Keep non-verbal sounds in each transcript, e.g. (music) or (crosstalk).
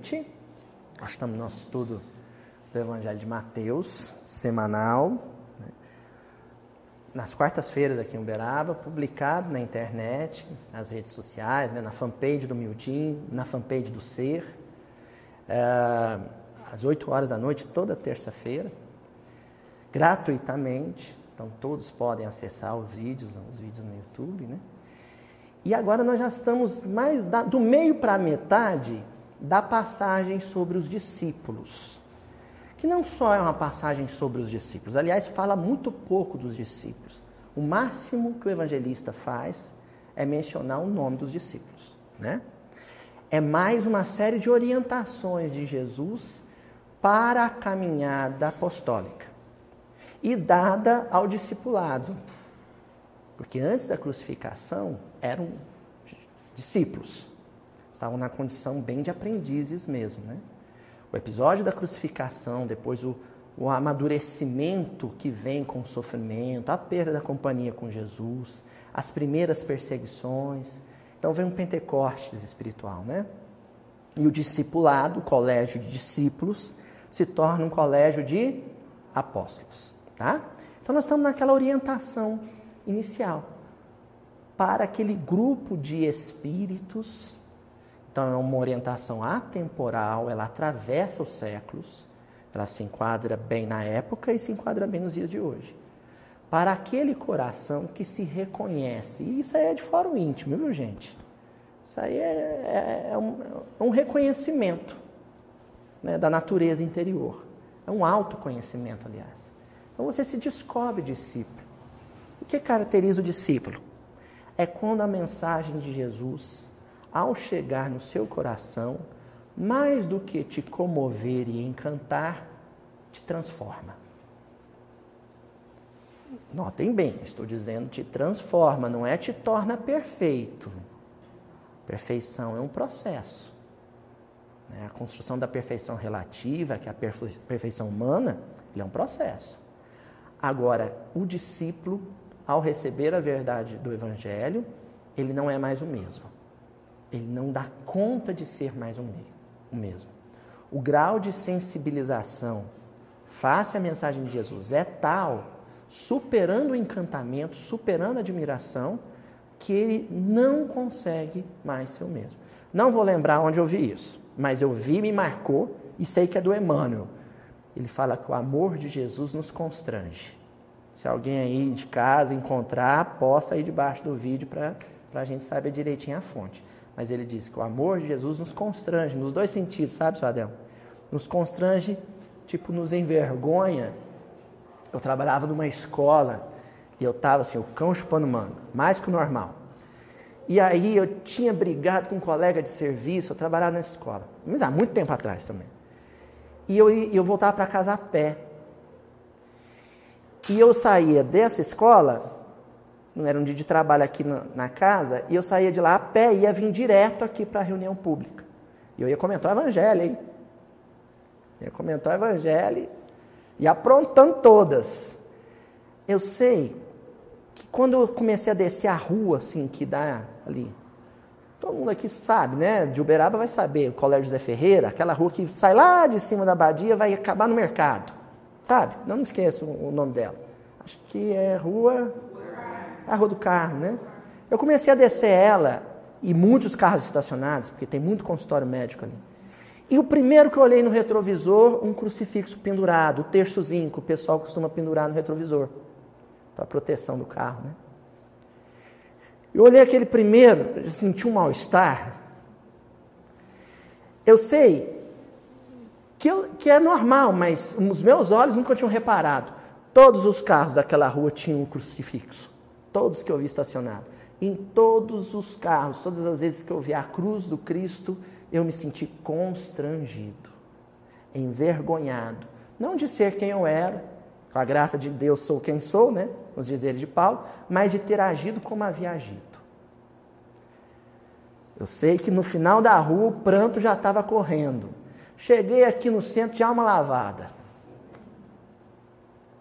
Noite. Nós estamos no nosso estudo do Evangelho de Mateus, semanal, né? nas quartas-feiras aqui em Uberaba, publicado na internet, nas redes sociais, né? na fanpage do Mildim, na fanpage do Ser, é, às 8 horas da noite, toda terça-feira, gratuitamente. Então todos podem acessar os vídeos, os vídeos no YouTube, né? E agora nós já estamos mais da, do meio para a metade da passagem sobre os discípulos. Que não só é uma passagem sobre os discípulos, aliás, fala muito pouco dos discípulos. O máximo que o evangelista faz é mencionar o nome dos discípulos, né? É mais uma série de orientações de Jesus para a caminhada apostólica e dada ao discipulado. Porque antes da crucificação eram discípulos estavam na condição bem de aprendizes mesmo. Né? O episódio da crucificação, depois o, o amadurecimento que vem com o sofrimento, a perda da companhia com Jesus, as primeiras perseguições. Então vem um Pentecostes espiritual, né? E o discipulado, o colégio de discípulos, se torna um colégio de apóstolos, tá? Então nós estamos naquela orientação inicial para aquele grupo de espíritos então, é uma orientação atemporal, ela atravessa os séculos, ela se enquadra bem na época e se enquadra bem nos dias de hoje. Para aquele coração que se reconhece, e isso aí é de o íntimo, viu, gente? Isso aí é, é, é um, é um, reconhecimento né, da natureza interior. É um autoconhecimento, aliás. Então você se descobre discípulo. O que caracteriza o discípulo? É quando a mensagem de Jesus ao chegar no seu coração, mais do que te comover e encantar, te transforma. Notem bem, estou dizendo te transforma, não é te torna perfeito. Perfeição é um processo. Né? A construção da perfeição relativa, que é a perfeição humana, é um processo. Agora, o discípulo, ao receber a verdade do Evangelho, ele não é mais o mesmo ele não dá conta de ser mais o mesmo. O grau de sensibilização face à mensagem de Jesus é tal, superando o encantamento, superando a admiração, que ele não consegue mais ser o mesmo. Não vou lembrar onde eu vi isso, mas eu vi, me marcou e sei que é do Emmanuel. Ele fala que o amor de Jesus nos constrange. Se alguém aí de casa encontrar, possa ir debaixo do vídeo para a gente saber direitinho a fonte. Mas ele diz que o amor de Jesus nos constrange, nos dois sentidos, sabe, Sadel? Nos constrange, tipo, nos envergonha. Eu trabalhava numa escola e eu estava assim, o cão chupando manga, mais que o normal. E aí eu tinha brigado com um colega de serviço, eu trabalhava nessa escola, mas há muito tempo atrás também. E eu, eu voltava para casa a pé. E eu saía dessa escola não era um dia de trabalho aqui na, na casa, e eu saía de lá a pé e ia vir direto aqui para a reunião pública. E eu ia comentar o evangelho, hein? Ia comentar o evangelho e aprontando todas. Eu sei que quando eu comecei a descer a rua, assim, que dá ali, todo mundo aqui sabe, né? De Uberaba vai saber, o Colégio José Ferreira, aquela rua que sai lá de cima da abadia, vai acabar no mercado. Sabe? Não me esqueço o nome dela. Acho que é Rua a rua do carro, né? Eu comecei a descer ela e muitos carros estacionados, porque tem muito consultório médico ali. E o primeiro que eu olhei no retrovisor, um crucifixo pendurado, o terçozinho que o pessoal costuma pendurar no retrovisor, para proteção do carro, né? Eu olhei aquele primeiro, senti um mal-estar. Eu sei que, eu, que é normal, mas os meus olhos nunca tinham reparado. Todos os carros daquela rua tinham um crucifixo. Todos que eu vi estacionado. Em todos os carros, todas as vezes que eu vi a cruz do Cristo, eu me senti constrangido, envergonhado. Não de ser quem eu era, com a graça de Deus sou quem sou, né? Os dizeres de Paulo, mas de ter agido como havia agido. Eu sei que no final da rua o pranto já estava correndo. Cheguei aqui no centro de alma lavada.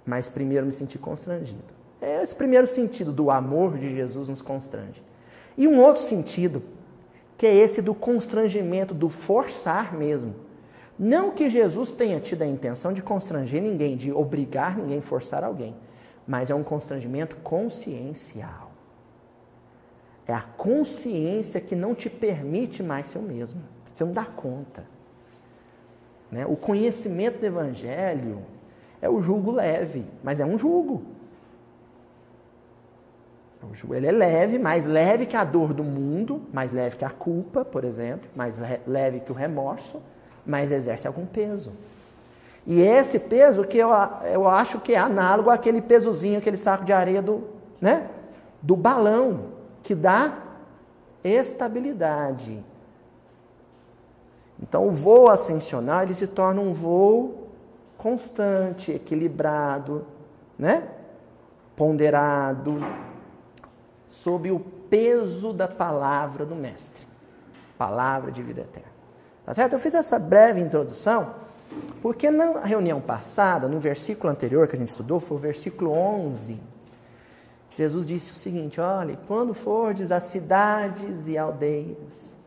Mas primeiro me senti constrangido. É esse primeiro sentido do amor de Jesus nos constrange. E um outro sentido que é esse do constrangimento, do forçar mesmo. Não que Jesus tenha tido a intenção de constranger ninguém, de obrigar ninguém, forçar alguém, mas é um constrangimento consciencial. É a consciência que não te permite mais ser o mesmo. Você não dá conta. Né? O conhecimento do Evangelho é o jugo leve, mas é um jugo. Ele é leve, mais leve que a dor do mundo, mais leve que a culpa, por exemplo, mais leve que o remorso, mas exerce algum peso. E esse peso que eu, eu acho que é análogo àquele pesozinho, aquele saco de areia do, né, do balão, que dá estabilidade. Então o voo ascensional ele se torna um voo constante, equilibrado, né? ponderado, sob o peso da palavra do Mestre. Palavra de vida eterna. Tá certo? Eu fiz essa breve introdução porque na reunião passada, no versículo anterior que a gente estudou, foi o versículo 11. Jesus disse o seguinte: olha, quando fordes às cidades e aldeias.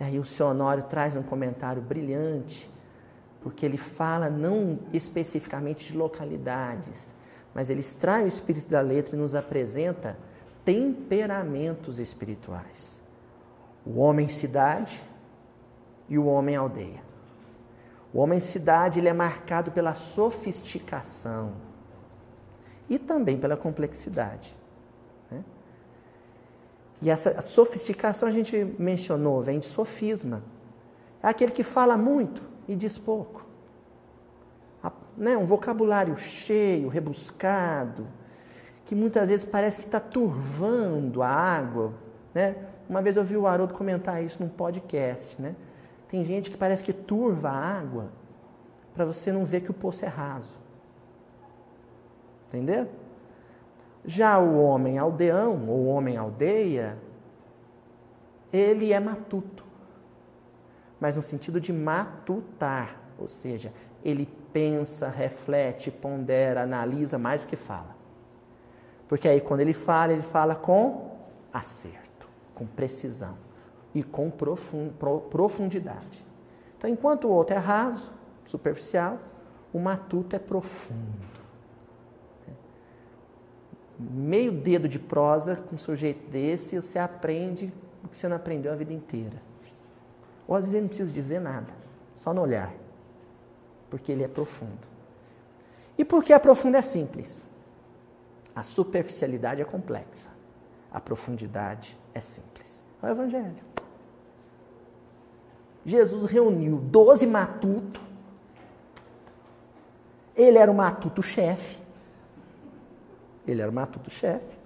Aí o seu Honório traz um comentário brilhante, porque ele fala não especificamente de localidades, mas ele extrai o espírito da letra e nos apresenta temperamentos espirituais. O homem cidade e o homem aldeia. O homem cidade ele é marcado pela sofisticação e também pela complexidade. Né? E essa sofisticação a gente mencionou, vem de sofisma. É aquele que fala muito e diz pouco. Né? Um vocabulário cheio, rebuscado, que muitas vezes parece que está turvando a água. Né? Uma vez eu vi o Haroldo comentar isso num podcast. Né? Tem gente que parece que turva a água para você não ver que o poço é raso. Entendeu? Já o homem aldeão, ou homem aldeia, ele é matuto. Mas no sentido de matutar, ou seja, ele pensa, reflete, pondera, analisa mais do que fala. Porque aí quando ele fala, ele fala com acerto, com precisão e com profundidade. Então, enquanto o outro é raso, superficial, o matuto é profundo. Meio dedo de prosa com um sujeito desse, você aprende o que você não aprendeu a vida inteira. Ou às vezes ele não precisa dizer nada, só no olhar, porque ele é profundo. E porque a profunda é simples? A superficialidade é complexa, a profundidade é simples. É o Evangelho. Jesus reuniu doze matutos. Ele era o matuto-chefe. Ele era o matuto-chefe.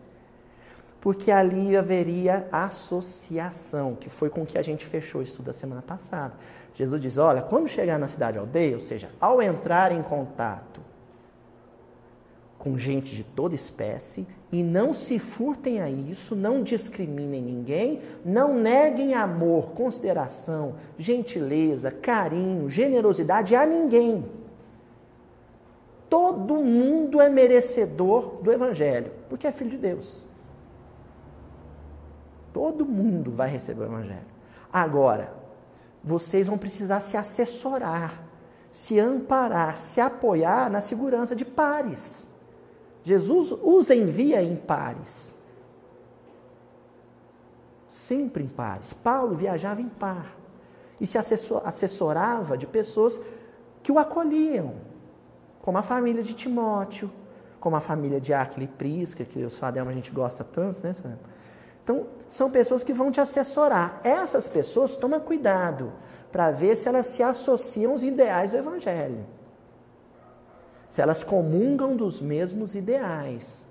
Porque ali haveria associação, que foi com que a gente fechou isso da semana passada. Jesus diz: olha, quando chegar na cidade aldeia, ou seja, ao entrar em contato com gente de toda espécie, e não se furtem a isso, não discriminem ninguém, não neguem amor, consideração, gentileza, carinho, generosidade a ninguém. Todo mundo é merecedor do Evangelho, porque é filho de Deus. Todo mundo vai receber o Evangelho. Agora, vocês vão precisar se assessorar, se amparar, se apoiar na segurança de pares. Jesus os envia em pares. Sempre em pares. Paulo viajava em par e se assessorava de pessoas que o acolhiam, como a família de Timóteo, como a família de Aquila e Prisca, que os Fadelma a gente gosta tanto, né? Então, são pessoas que vão te assessorar. Essas pessoas, toma cuidado para ver se elas se associam aos ideais do Evangelho se elas comungam dos mesmos ideais.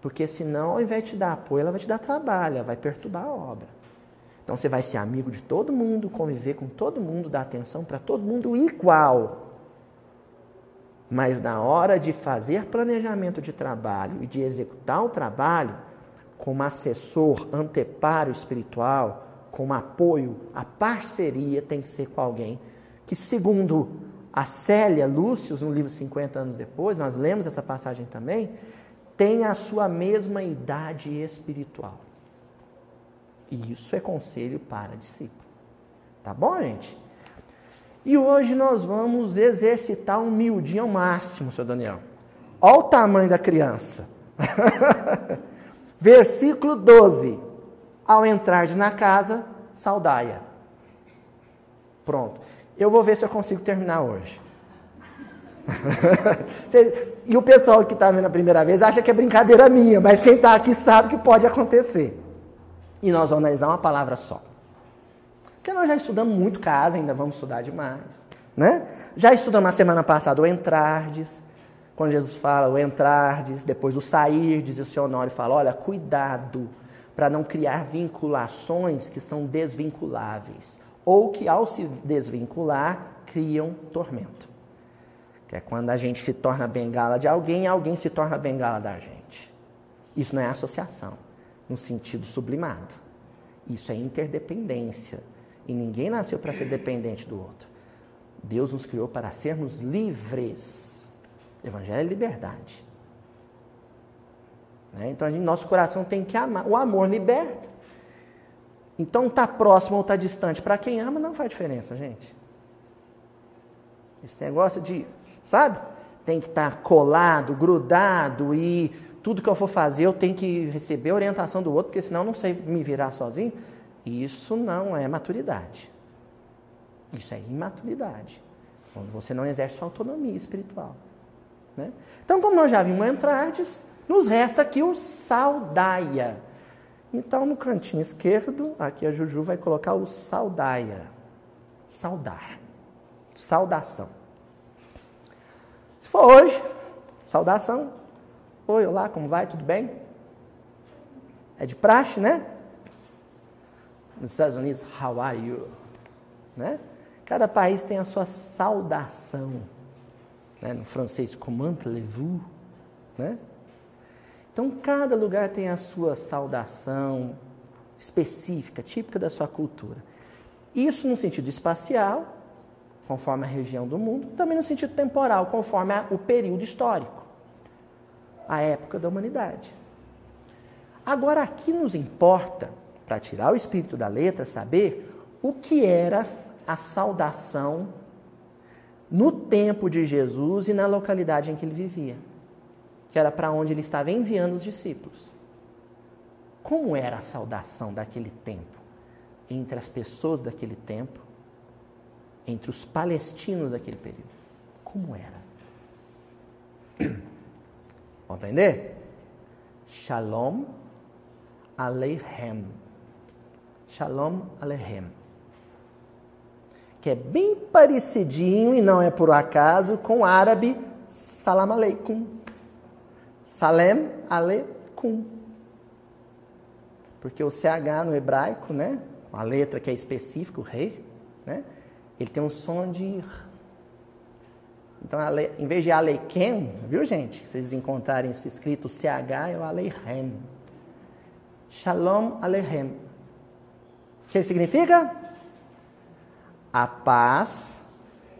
Porque senão, ao invés de te dar apoio, ela vai te dar trabalho, vai perturbar a obra. Então você vai ser amigo de todo mundo, conviver com todo mundo, dar atenção para todo mundo igual. Mas na hora de fazer planejamento de trabalho e de executar o trabalho, como assessor, anteparo espiritual, como apoio, a parceria tem que ser com alguém que, segundo a Célia Lúcius, no livro 50 anos depois, nós lemos essa passagem também, tem a sua mesma idade espiritual. Isso é conselho para discípulo. Tá bom, gente? E hoje nós vamos exercitar um miudinho ao máximo, seu Daniel. Olha o tamanho da criança. (laughs) Versículo 12. Ao entrar na casa, saudaia. Pronto. Eu vou ver se eu consigo terminar hoje. (laughs) e o pessoal que está vendo a primeira vez acha que é brincadeira minha, mas quem está aqui sabe que pode acontecer. E nós vamos analisar uma palavra só. Porque nós já estudamos muito casa, ainda vamos estudar demais. Né? Já estudamos na semana passada o entrardes, quando Jesus fala o entrardes, depois o sairdes, e o seu Honório fala, olha, cuidado para não criar vinculações que são desvinculáveis, ou que ao se desvincular, criam tormento. Que é quando a gente se torna bengala de alguém, alguém se torna bengala da gente. Isso não é associação, no sentido sublimado. Isso é interdependência. E ninguém nasceu para ser dependente do outro. Deus nos criou para sermos livres. Evangelho é liberdade. Né? Então, gente, nosso coração tem que amar. O amor liberta. Então, estar tá próximo ou estar tá distante, para quem ama, não faz diferença, gente. Esse negócio de, sabe? Tem que estar tá colado, grudado e tudo que eu for fazer eu tenho que receber a orientação do outro, porque senão eu não sei me virar sozinho. Isso não é maturidade. Isso é imaturidade. Quando você não exerce sua autonomia espiritual. Né? Então, como nós já vimos entrardes, nos resta aqui o saudaia. Então, no cantinho esquerdo, aqui a Juju vai colocar o saudaia. Saudar. Saudação. Se for hoje, saudação. Oi, olá, como vai? Tudo bem? É de praxe, né? Nos Estados Unidos, how are you? Né? Cada país tem a sua saudação. Né? No francês, comment allez-vous? Né? Então, cada lugar tem a sua saudação específica, típica da sua cultura. Isso no sentido espacial, conforme a região do mundo, também no sentido temporal, conforme o período histórico, a época da humanidade. Agora, aqui nos importa para tirar o espírito da letra, saber o que era a saudação no tempo de Jesus e na localidade em que ele vivia, que era para onde ele estava enviando os discípulos. Como era a saudação daquele tempo entre as pessoas daquele tempo, entre os palestinos daquele período? Como era? (clears throat) Vamos aprender? Shalom Aleichem. Shalom Aleichem. Que é bem parecidinho, e não é por acaso, com o árabe Salam Aleikum. Salem Aleikum. Porque o CH no hebraico, né? A letra que é específica, o rei, né? Ele tem um som de então, em vez de Aleikem, viu gente? Se vocês encontrarem isso escrito CH, é o Aleichem. Shalom Aleichem. O que significa? A paz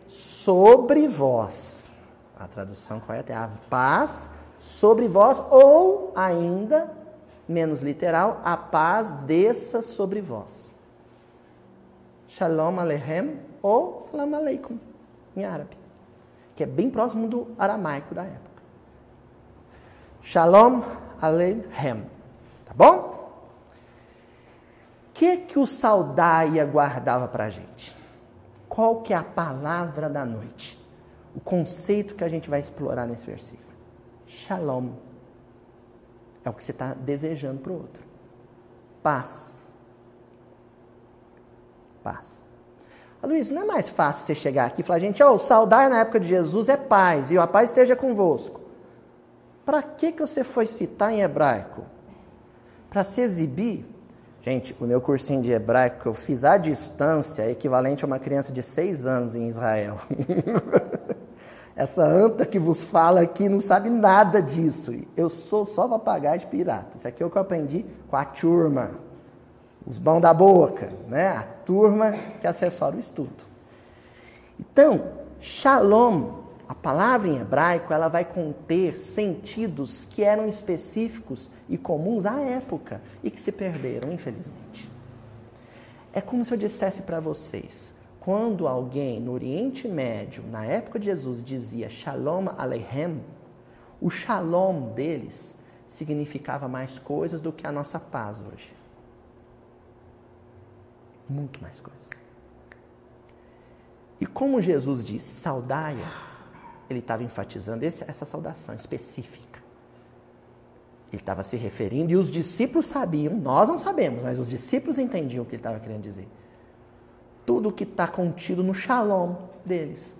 sobre vós. A tradução correta é a paz sobre vós, ou ainda, menos literal, a paz desça sobre vós. Shalom Aleichem ou Salam Aleikum, em árabe, que é bem próximo do aramaico da época. Shalom Aleichem. Tá bom? que que o Saudaia guardava para a gente? Qual que é a palavra da noite? O conceito que a gente vai explorar nesse versículo. Shalom. É o que você está desejando para o outro. Paz. Paz. Luiz, não é mais fácil você chegar aqui e falar, gente, oh, saudar na época de Jesus é paz, e a paz esteja convosco. Para que, que você foi citar em hebraico? Para se exibir? Gente, o meu cursinho de hebraico que eu fiz à distância é equivalente a uma criança de seis anos em Israel. (laughs) Essa anta que vos fala aqui não sabe nada disso. Eu sou só papagaio de pirata. Isso aqui é o que eu aprendi com a turma. Os bão da boca, né? A turma que assessora o estudo. Então, shalom a palavra em hebraico ela vai conter sentidos que eram específicos e comuns à época e que se perderam, infelizmente. É como se eu dissesse para vocês: quando alguém no Oriente Médio, na época de Jesus, dizia Shalom Aleichem, o shalom deles significava mais coisas do que a nossa paz hoje. Muito mais coisas. E como Jesus disse, saudaia, ele estava enfatizando esse, essa saudação específica. Ele estava se referindo, e os discípulos sabiam, nós não sabemos, mas os discípulos entendiam o que ele estava querendo dizer. Tudo que está contido no shalom deles.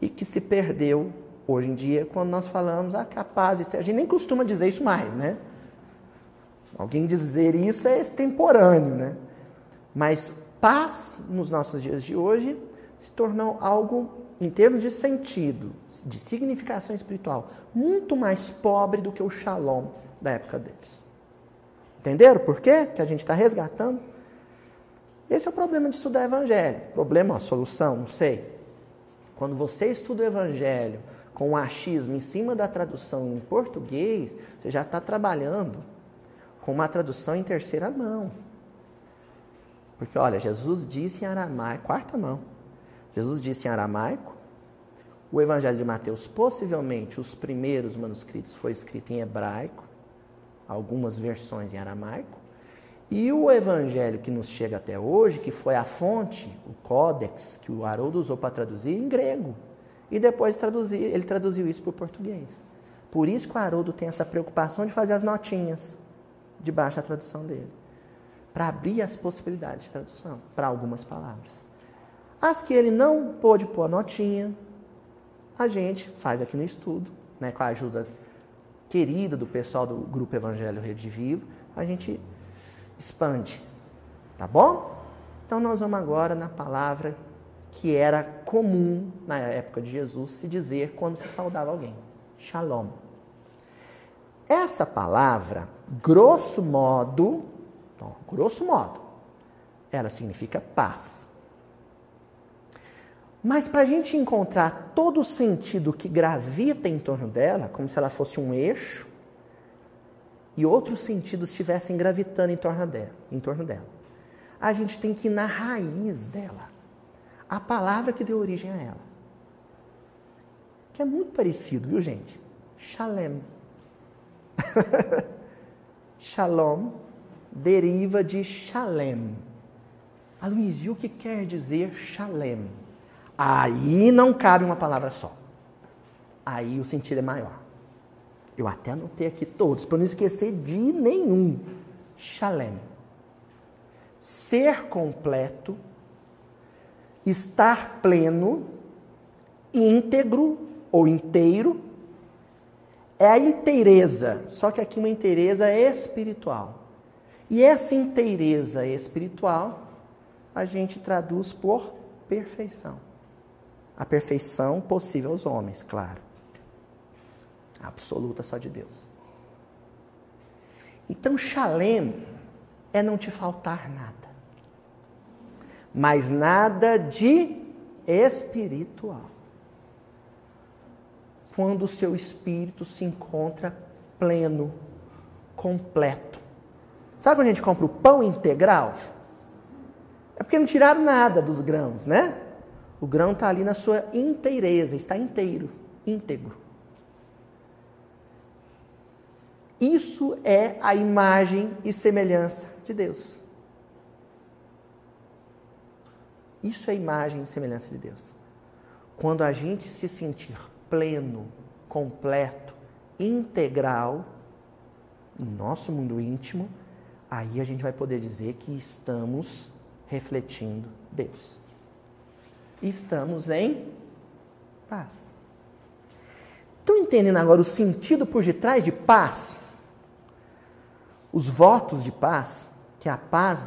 E que se perdeu hoje em dia quando nós falamos ah, que a paz, a gente nem costuma dizer isso mais, né? Alguém dizer isso é extemporâneo, né? Mas paz nos nossos dias de hoje se tornou algo, em termos de sentido, de significação espiritual, muito mais pobre do que o shalom da época deles. Entenderam por quê? Que a gente está resgatando? Esse é o problema de estudar evangelho. Problema, solução, não sei. Quando você estuda o evangelho com o achismo em cima da tradução em português, você já está trabalhando com uma tradução em terceira mão. Porque, olha, Jesus disse em aramaico, quarta mão. Jesus disse em aramaico. O Evangelho de Mateus, possivelmente, os primeiros manuscritos foi escrito em hebraico, algumas versões em aramaico. E o Evangelho que nos chega até hoje, que foi a fonte, o códex que o Haroldo usou para traduzir, em grego. E depois traduzir, ele traduziu isso para o português. Por isso que o Haroldo tem essa preocupação de fazer as notinhas debaixo da tradução dele para abrir as possibilidades de tradução para algumas palavras. As que ele não pôde pôr a notinha, a gente faz aqui no estudo, né, com a ajuda querida do pessoal do Grupo Evangelho Rede Vivo, a gente expande. Tá bom? Então nós vamos agora na palavra que era comum na época de Jesus se dizer quando se saudava alguém. Shalom. Essa palavra, grosso modo, grosso modo, ela significa paz. Mas para a gente encontrar todo o sentido que gravita em torno dela, como se ela fosse um eixo, e outros sentidos estivessem gravitando em torno dela, em torno dela, a gente tem que ir na raiz dela, a palavra que deu origem a ela. Que é muito parecido, viu, gente? Shalem. (laughs) Shalom deriva de Shalem. Luiz, e o que quer dizer Shalem? Aí não cabe uma palavra só. Aí o sentido é maior. Eu até anotei aqui todos, para não esquecer de nenhum. Shalem. Ser completo, estar pleno, íntegro ou inteiro, é a inteireza, só que aqui uma inteireza espiritual. E essa inteireza espiritual a gente traduz por perfeição. A perfeição possível aos homens, claro. Absoluta só de Deus. Então, Shalem é não te faltar nada. Mas nada de espiritual. Quando o seu espírito se encontra pleno, completo Sabe quando a gente compra o pão integral? É porque não tiraram nada dos grãos, né? O grão está ali na sua inteireza, está inteiro, íntegro. Isso é a imagem e semelhança de Deus. Isso é a imagem e semelhança de Deus. Quando a gente se sentir pleno, completo, integral, no nosso mundo íntimo, aí a gente vai poder dizer que estamos refletindo Deus. Estamos em paz. Estão entendendo agora o sentido por detrás de paz? Os votos de paz, que a paz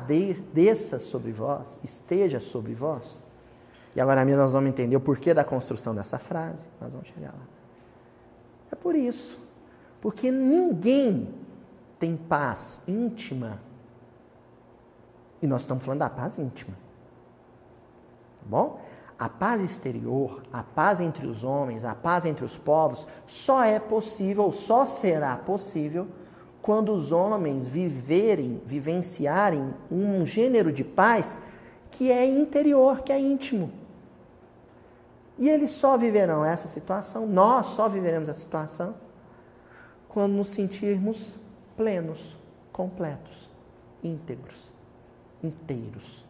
desça sobre vós, esteja sobre vós. E agora nós vamos entender o porquê da construção dessa frase. Nós vamos chegar lá. É por isso. Porque ninguém tem paz íntima. E nós estamos falando da paz íntima. Tá bom? A paz exterior, a paz entre os homens, a paz entre os povos, só é possível, só será possível quando os homens viverem, vivenciarem um gênero de paz que é interior, que é íntimo. E eles só viverão essa situação, nós só viveremos essa situação, quando nos sentirmos plenos, completos, íntegros, inteiros.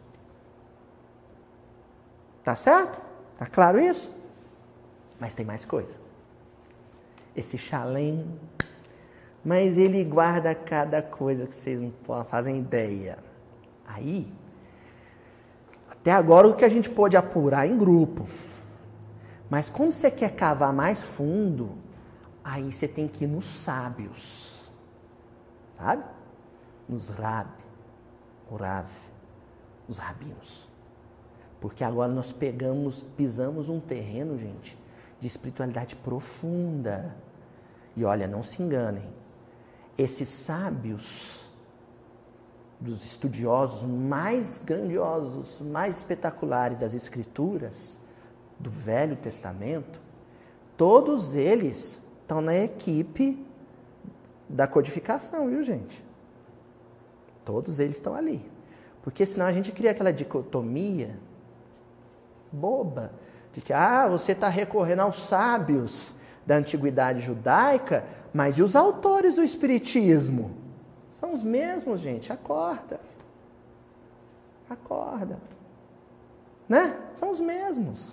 Tá certo? Tá claro isso? Mas tem mais coisa. Esse chalém, mas ele guarda cada coisa que vocês não fazem ideia. Aí, até agora o que a gente pôde apurar em grupo. Mas quando você quer cavar mais fundo, aí você tem que ir nos sábios. Sabe? Nos rab, o rav, os rabinos. Porque agora nós pegamos, pisamos um terreno, gente, de espiritualidade profunda. E olha, não se enganem. Esses sábios dos estudiosos mais grandiosos, mais espetaculares das escrituras do Velho Testamento, todos eles estão na equipe da codificação, viu, gente? Todos eles estão ali. Porque senão a gente cria aquela dicotomia boba de que ah, você está recorrendo aos sábios da antiguidade judaica, mas e os autores do Espiritismo? São os mesmos, gente. Acorda. Acorda. Né? São os mesmos.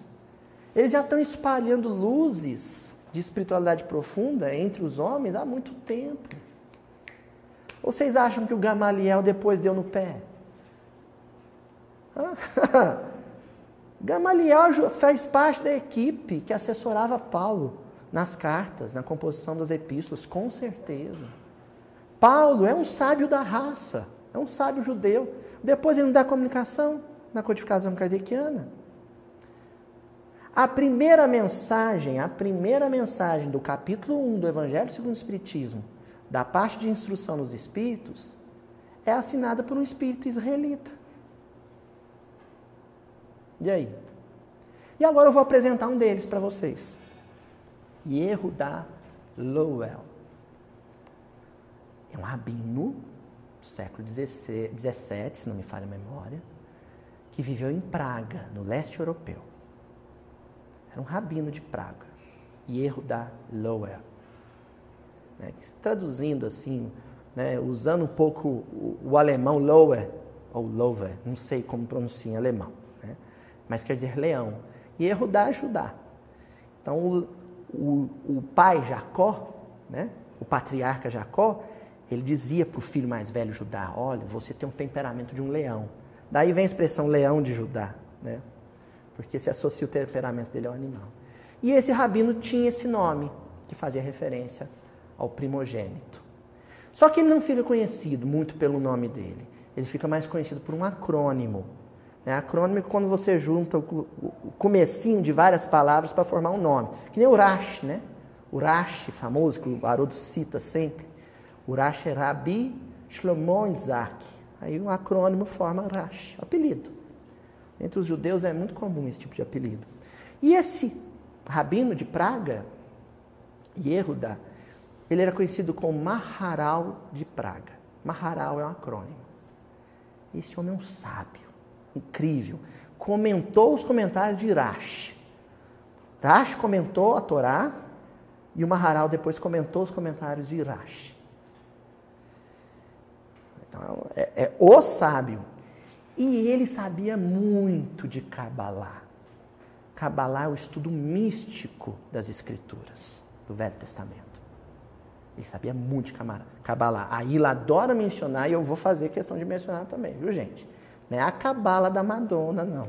Eles já estão espalhando luzes de espiritualidade profunda entre os homens há muito tempo. Ou vocês acham que o Gamaliel depois deu no pé? (laughs) Gamaliel faz parte da equipe que assessorava Paulo nas cartas, na composição das epístolas, com certeza. Paulo é um sábio da raça, é um sábio judeu. Depois ele não dá comunicação na codificação kardeciana. A primeira mensagem, a primeira mensagem do capítulo 1 do Evangelho segundo o Espiritismo, da parte de instrução nos Espíritos, é assinada por um espírito israelita. E aí? E agora eu vou apresentar um deles para vocês. Yehuda Lowell. É um rabino do século XVII, se não me falha a memória, que viveu em Praga, no leste europeu. Era um rabino de Praga. Yehuda Lowell. Né, traduzindo assim, né, usando um pouco o, o alemão Lower, ou Lower, não sei como pronuncia em alemão, né, mas quer dizer leão. E Yehudá é Judá. Então, o, o, pai Jacó, né, o patriarca Jacó, ele dizia para o filho mais velho Judá: Olha, você tem um temperamento de um leão. Daí vem a expressão leão de Judá, né? porque se associa o temperamento dele ao animal. E esse rabino tinha esse nome, que fazia referência ao primogênito. Só que ele não fica conhecido muito pelo nome dele, ele fica mais conhecido por um acrônimo. Né? Acrônimo é quando você junta o, comecinho de várias palavras para formar um nome. Que nem Urash, né? Urash, famoso, que o Haroldo cita sempre. Urash é Rabi Shlomo Isaac. Aí um acrônimo forma Urash, apelido. Entre os judeus é muito comum esse tipo de apelido. E esse rabino de Praga, Yehuda, ele era conhecido como Maharal de Praga. Maharal é um acrônimo. Esse homem é um sábio incrível. Comentou os comentários de Rash. Rash comentou a Torá e o Maharal depois comentou os comentários de Rash. Então, é, é o sábio. E ele sabia muito de Kabbalah. Kabbalah é o estudo místico das Escrituras, do Velho Testamento. Ele sabia muito de Kabbalah. Aí ele adora mencionar e eu vou fazer questão de mencionar também, viu, gente? Não é a cabala da Madonna, não.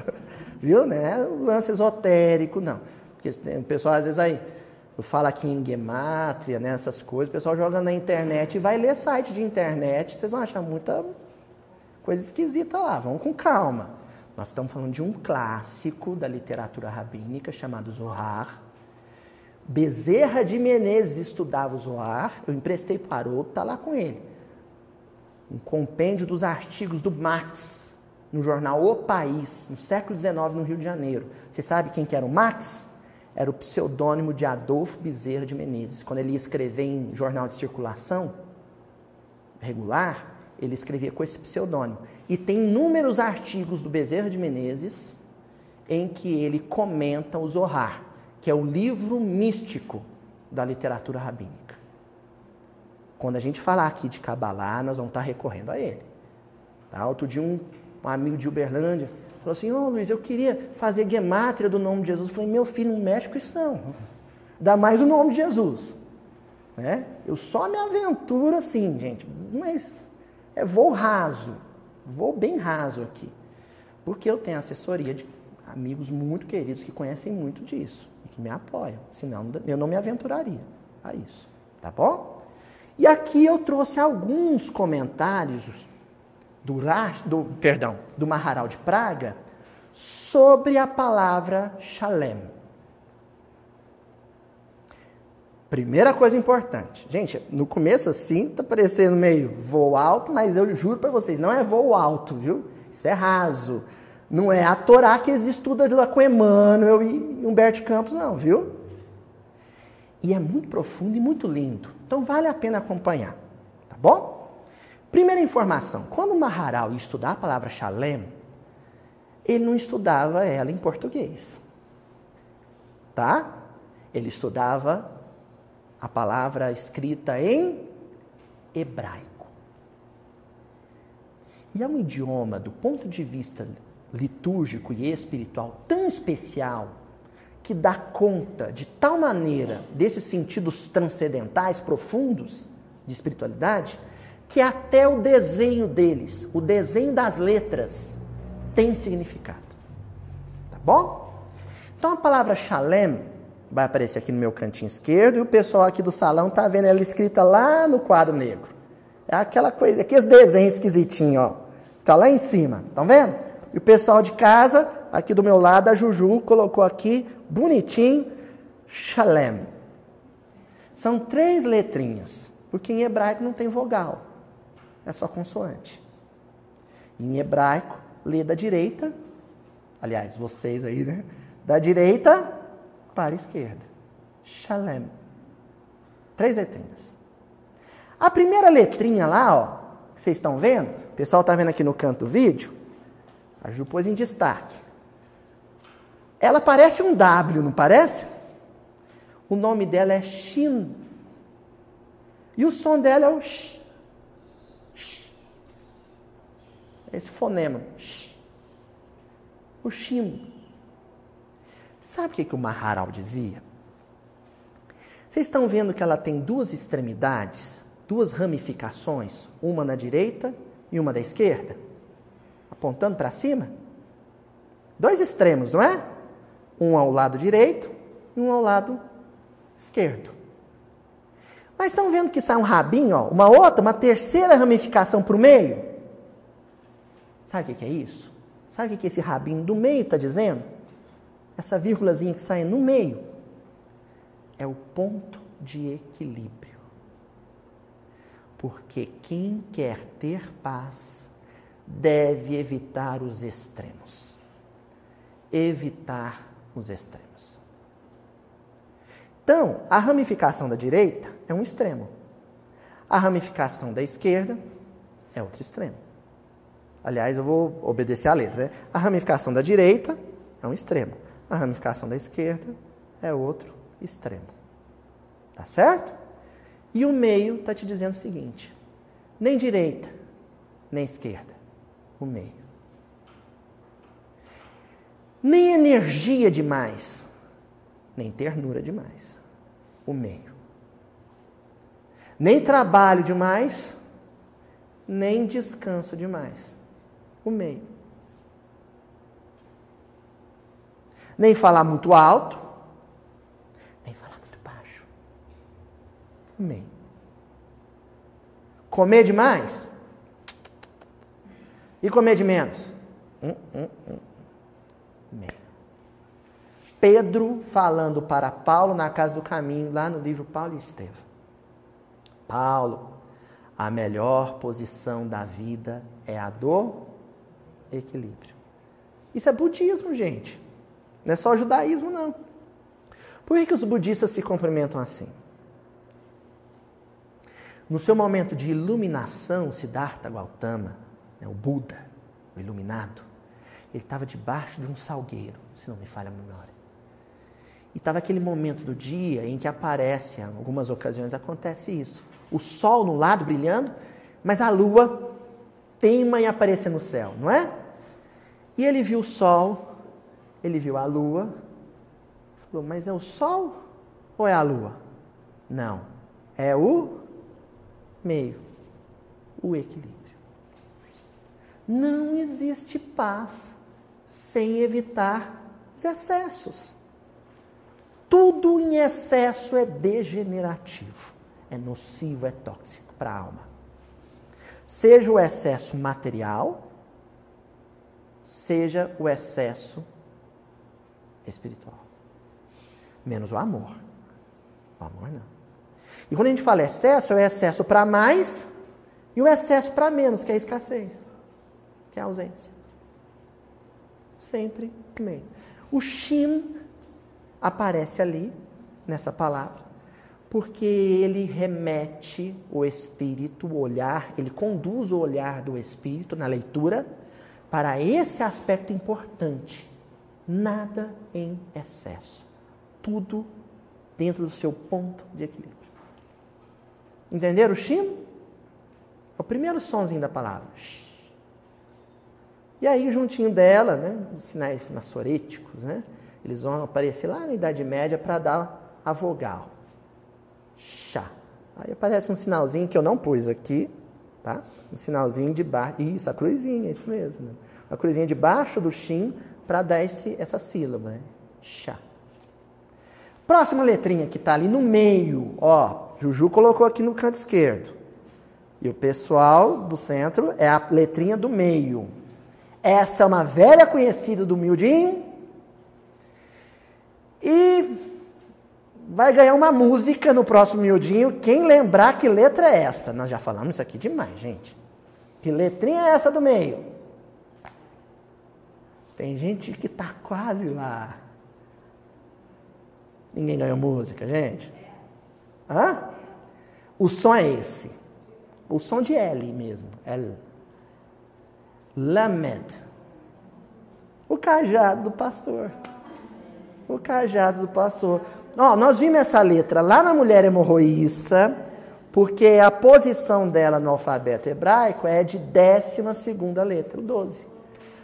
(laughs) Viu? Não é o lance esotérico, não. Porque o pessoal às vezes aí fala aqui em gemátria, né, essas coisas, o pessoal joga na internet e vai ler site de internet, vocês vão achar muita coisa esquisita lá, vão com calma. Nós estamos falando de um clássico da literatura rabínica chamado Zohar. Bezerra de Menezes estudava o Zohar, eu emprestei para outro, está lá com ele um compêndio dos artigos do Max no jornal O País, no século XIX, no Rio de Janeiro. Você sabe quem que era o Max? Era o pseudônimo de Adolfo Bezerra de Menezes. Quando ele ia escrever em jornal de circulação, regular, ele escrevia com esse pseudônimo. E tem inúmeros artigos do Bezerra de Menezes em que ele comenta o Zohar, que é o livro místico da literatura rabínica. Quando a gente falar aqui de Kabbalah, nós vamos estar recorrendo a ele. Tá? Outro dia, um, um amigo de Uberlândia falou assim: Ô oh, Luiz, eu queria fazer gemátria do nome de Jesus. Eu falei: Meu filho, não mexe com isso não. Dá mais o nome de Jesus. Né? Eu só me aventuro assim, gente, mas é voo raso, vou bem raso aqui. Porque eu tenho assessoria de amigos muito queridos que conhecem muito disso e que me apoiam. Senão eu não me aventuraria a isso. Tá bom? E aqui eu trouxe alguns comentários do, do, perdão, do Maharal de Praga sobre a palavra Shalem. Primeira coisa importante. Gente, no começo assim, tá parecendo meio voo alto, mas eu juro para vocês, não é voo alto, viu? Isso é raso. Não é a Torá que eles estudam lá com Emmanuel e Humberto Campos, não, viu? E é muito profundo e muito lindo. Então vale a pena acompanhar, tá bom? Primeira informação: quando o Maharal ia estudar a palavra Shalem, ele não estudava ela em português, tá? Ele estudava a palavra escrita em hebraico. E é um idioma, do ponto de vista litúrgico e espiritual, tão especial, que dá conta de tal maneira desses sentidos transcendentais profundos de espiritualidade, que até o desenho deles, o desenho das letras, tem significado. Tá bom? Então a palavra shalem vai aparecer aqui no meu cantinho esquerdo e o pessoal aqui do salão está vendo ela escrita lá no quadro negro. É aquela coisa, aqueles desenhos esquisitinhos, ó. Tá lá em cima, estão vendo? E o pessoal de casa, aqui do meu lado, a Juju colocou aqui, bonitinho, Shalem. São três letrinhas, porque em hebraico não tem vogal, é só consoante. Em hebraico, lê da direita, aliás, vocês aí, né? Da direita para a esquerda. Shalem. Três letrinhas. A primeira letrinha lá, ó, que vocês estão vendo, o pessoal está vendo aqui no canto do vídeo, a Ju pôs em destaque. Ela parece um W, não parece? O nome dela é Shin. E o som dela é o sh. sh. Esse fonema. Sh. O Shin. Sabe o que, que o Maharal dizia? Vocês estão vendo que ela tem duas extremidades, duas ramificações, uma na direita e uma da esquerda, apontando para cima? Dois extremos, não é? Um ao lado direito e um ao lado esquerdo. Mas estão vendo que sai um rabinho, ó, uma outra, uma terceira ramificação para o meio? Sabe o que é isso? Sabe o que esse rabinho do meio está dizendo? essa vírgulazinha que sai no meio, é o ponto de equilíbrio. Porque quem quer ter paz deve evitar os extremos. Evitar os extremos. Então, a ramificação da direita é um extremo. A ramificação da esquerda é outro extremo. Aliás, eu vou obedecer a letra. Né? A ramificação da direita é um extremo. A ramificação da esquerda é outro extremo. Tá certo? E o meio está te dizendo o seguinte: nem direita, nem esquerda. O meio. Nem energia demais, nem ternura demais. O meio. Nem trabalho demais, nem descanso demais. O meio. nem falar muito alto, nem falar muito baixo. Amém. Comer demais? E comer de menos? Hum, hum, hum. Pedro falando para Paulo na casa do caminho, lá no livro Paulo e Estevão. Paulo, a melhor posição da vida é a do equilíbrio. Isso é budismo, gente. Não é só judaísmo, não. Por que, que os budistas se cumprimentam assim? No seu momento de iluminação, Siddhartha Gautama, né, o Buda, o iluminado, ele estava debaixo de um salgueiro, se não me falha a memória. E estava aquele momento do dia em que aparece, em algumas ocasiões acontece isso. O sol no lado brilhando, mas a lua teima em aparecer no céu, não é? E ele viu o sol, ele viu a lua, falou, mas é o sol ou é a lua? Não, é o meio, o equilíbrio. Não existe paz sem evitar os excessos. Tudo em excesso é degenerativo, é nocivo, é tóxico para a alma. Seja o excesso material, seja o excesso espiritual. Menos o amor. O amor não. E quando a gente fala excesso, é o excesso para mais e o excesso para menos, que é a escassez, que é a ausência. Sempre meio. O shin aparece ali, nessa palavra, porque ele remete o espírito, o olhar, ele conduz o olhar do espírito na leitura para esse aspecto importante. Nada em excesso. Tudo dentro do seu ponto de equilíbrio. Entenderam o chino? É o primeiro sonzinho da palavra. E aí, juntinho dela, né, os sinais maçoréticos, né, eles vão aparecer lá na Idade Média para dar a vogal. Chá. Aí aparece um sinalzinho que eu não pus aqui, tá? Um sinalzinho de baixo. Isso, a cruzinha, isso mesmo. Né? A cruzinha de baixo do shin para dar esse, essa sílaba. Né? Chá. Próxima letrinha que está ali no meio, ó, Juju colocou aqui no canto esquerdo. E o pessoal do centro é a letrinha do meio. Essa é uma velha conhecida do Mildin. E vai ganhar uma música no próximo Mildinho. Quem lembrar que letra é essa? Nós já falamos isso aqui demais, gente. Que letrinha é essa do meio? Tem gente que está quase lá. Ninguém ganhou música, gente? Hã? O som é esse. O som de L mesmo. L. Lamed. O cajado do pastor. O cajado do pastor. Ó, nós vimos essa letra lá na mulher hemorroíça, porque a posição dela no alfabeto hebraico é de décima segunda letra, o 12.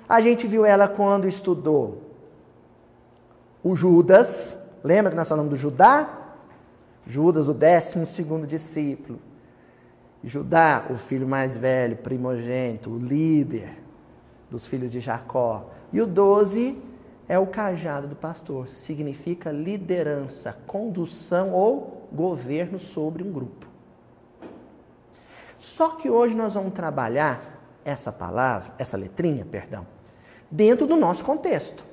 A gente viu ela quando estudou o Judas. Lembra que nós falamos do Judá? Judas, o décimo segundo discípulo. Judá, o filho mais velho, primogênito, o líder dos filhos de Jacó. E o doze é o cajado do pastor, significa liderança, condução ou governo sobre um grupo. Só que hoje nós vamos trabalhar essa palavra, essa letrinha, perdão, dentro do nosso contexto.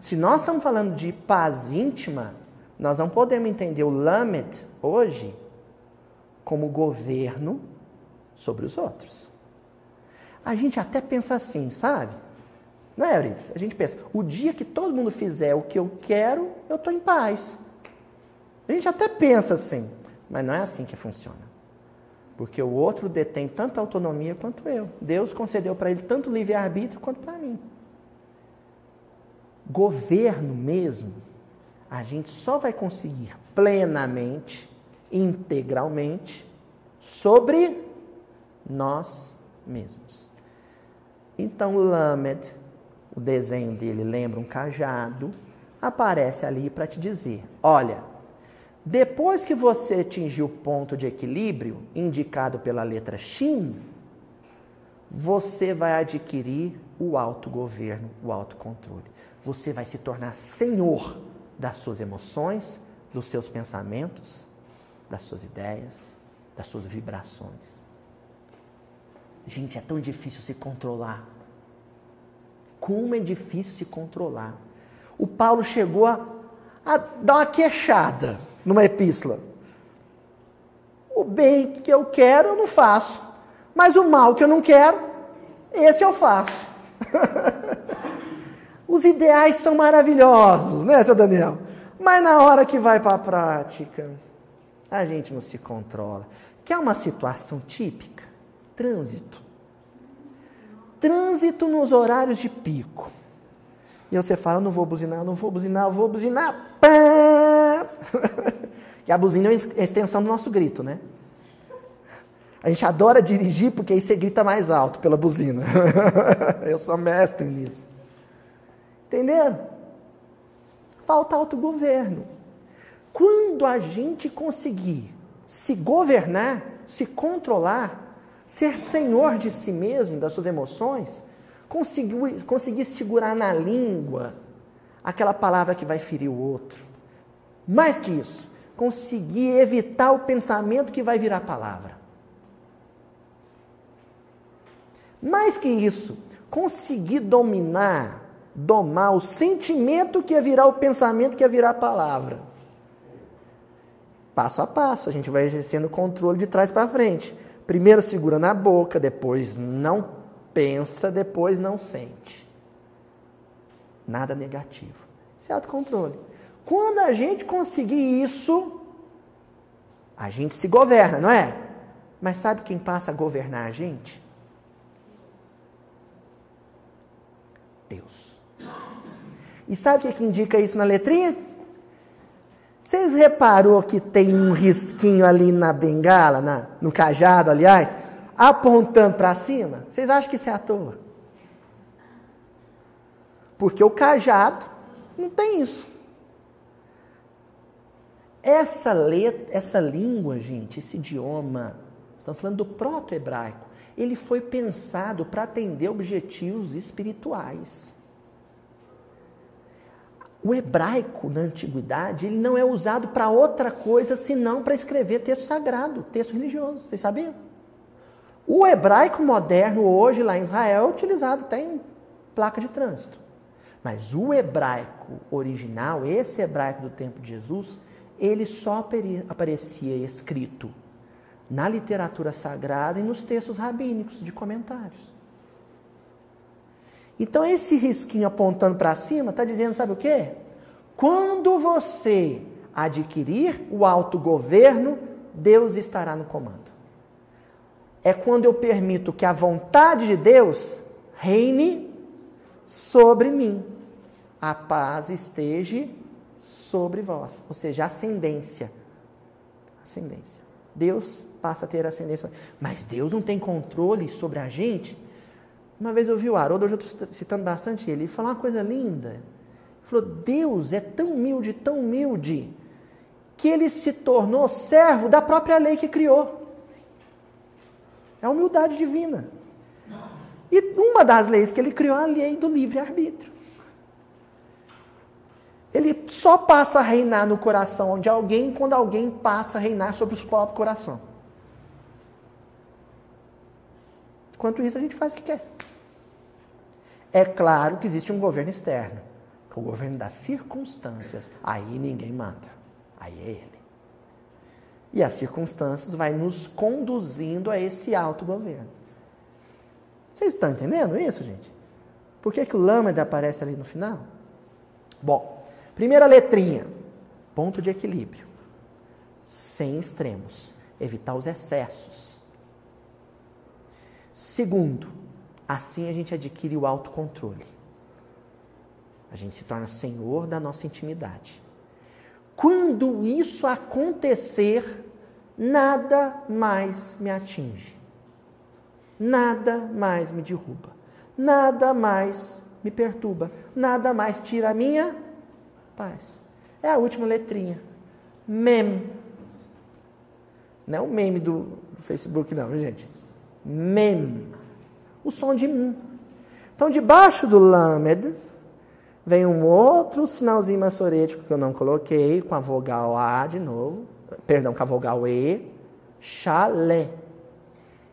Se nós estamos falando de paz íntima, nós não podemos entender o Lamed hoje como governo sobre os outros. A gente até pensa assim, sabe? Não é, Euridice? A gente pensa, o dia que todo mundo fizer o que eu quero, eu estou em paz. A gente até pensa assim, mas não é assim que funciona. Porque o outro detém tanta autonomia quanto eu. Deus concedeu para ele tanto livre-arbítrio quanto para mim. Governo mesmo a gente só vai conseguir plenamente, integralmente, sobre nós mesmos. Então, Lamed, o desenho dele lembra um cajado, aparece ali para te dizer: olha, depois que você atingir o ponto de equilíbrio indicado pela letra Shin, você vai adquirir o autogoverno, o autocontrole. Você vai se tornar senhor das suas emoções, dos seus pensamentos, das suas ideias, das suas vibrações. Gente, é tão difícil se controlar. Como é difícil se controlar. O Paulo chegou a, a dar uma queixada numa epístola. O bem que eu quero, eu não faço. Mas o mal que eu não quero, esse eu faço. (laughs) Os ideais são maravilhosos, né, seu Daniel? Mas na hora que vai para a prática, a gente não se controla. Quer uma situação típica? Trânsito. Trânsito nos horários de pico. E você fala, não vou buzinar, não vou buzinar, eu vou buzinar. Pá! que (laughs) a buzina é a extensão do nosso grito, né? A gente adora dirigir porque aí você grita mais alto pela buzina. (laughs) eu sou mestre nisso. Entendendo? Falta autogoverno. Quando a gente conseguir se governar, se controlar, ser senhor de si mesmo, das suas emoções, conseguir, conseguir segurar na língua aquela palavra que vai ferir o outro. Mais que isso, conseguir evitar o pensamento que vai virar palavra. Mais que isso, conseguir dominar, domar o sentimento que ia virar o pensamento que ia virar a palavra. Passo a passo, a gente vai exercendo o controle de trás para frente. Primeiro segura na boca, depois não pensa, depois não sente. Nada negativo. Isso é autocontrole. Quando a gente conseguir isso, a gente se governa, não é? Mas sabe quem passa a governar a gente? Deus. E sabe o que indica isso na letrinha? Vocês reparou que tem um risquinho ali na bengala, na, no cajado, aliás, apontando para cima? Vocês acham que isso é à toa? Porque o cajado não tem isso. Essa letra, essa língua, gente, esse idioma, estamos falando do proto-hebraico ele foi pensado para atender objetivos espirituais. O hebraico na antiguidade, ele não é usado para outra coisa senão para escrever texto sagrado, texto religioso. Vocês sabiam? O hebraico moderno hoje lá em Israel é utilizado até em placa de trânsito. Mas o hebraico original, esse hebraico do tempo de Jesus, ele só aparecia escrito na literatura sagrada e nos textos rabínicos de comentários. Então, esse risquinho apontando para cima está dizendo, sabe o quê? Quando você adquirir o autogoverno, Deus estará no comando. É quando eu permito que a vontade de Deus reine sobre mim. A paz esteja sobre vós. Ou seja, ascendência. Ascendência. Deus passa a ter ascendência. Mas Deus não tem controle sobre a gente? Uma vez eu vi o Haroldo, hoje eu estou citando bastante ele, ele falou uma coisa linda. Ele falou: Deus é tão humilde, tão humilde, que ele se tornou servo da própria lei que criou. É a humildade divina. E uma das leis que ele criou é a lei do livre-arbítrio. Ele só passa a reinar no coração de alguém quando alguém passa a reinar sobre o próprio coração. Enquanto isso, a gente faz o que quer. É claro que existe um governo externo, que é o governo das circunstâncias. Aí ninguém manda. Aí é ele. E as circunstâncias vai nos conduzindo a esse autogoverno. Vocês estão entendendo isso, gente? Por que, que o lâmpada aparece ali no final? Bom, Primeira letrinha, ponto de equilíbrio. Sem extremos, evitar os excessos. Segundo, assim a gente adquire o autocontrole. A gente se torna senhor da nossa intimidade. Quando isso acontecer, nada mais me atinge. Nada mais me derruba. Nada mais me perturba. Nada mais tira a minha Paz. É a última letrinha. Mem. Não é o meme do, Facebook, não, gente. Mem. O som de M. Então, debaixo do lamed, vem um outro sinalzinho maçorético que eu não coloquei, com a vogal A de novo. Perdão, com a vogal E. Chalé.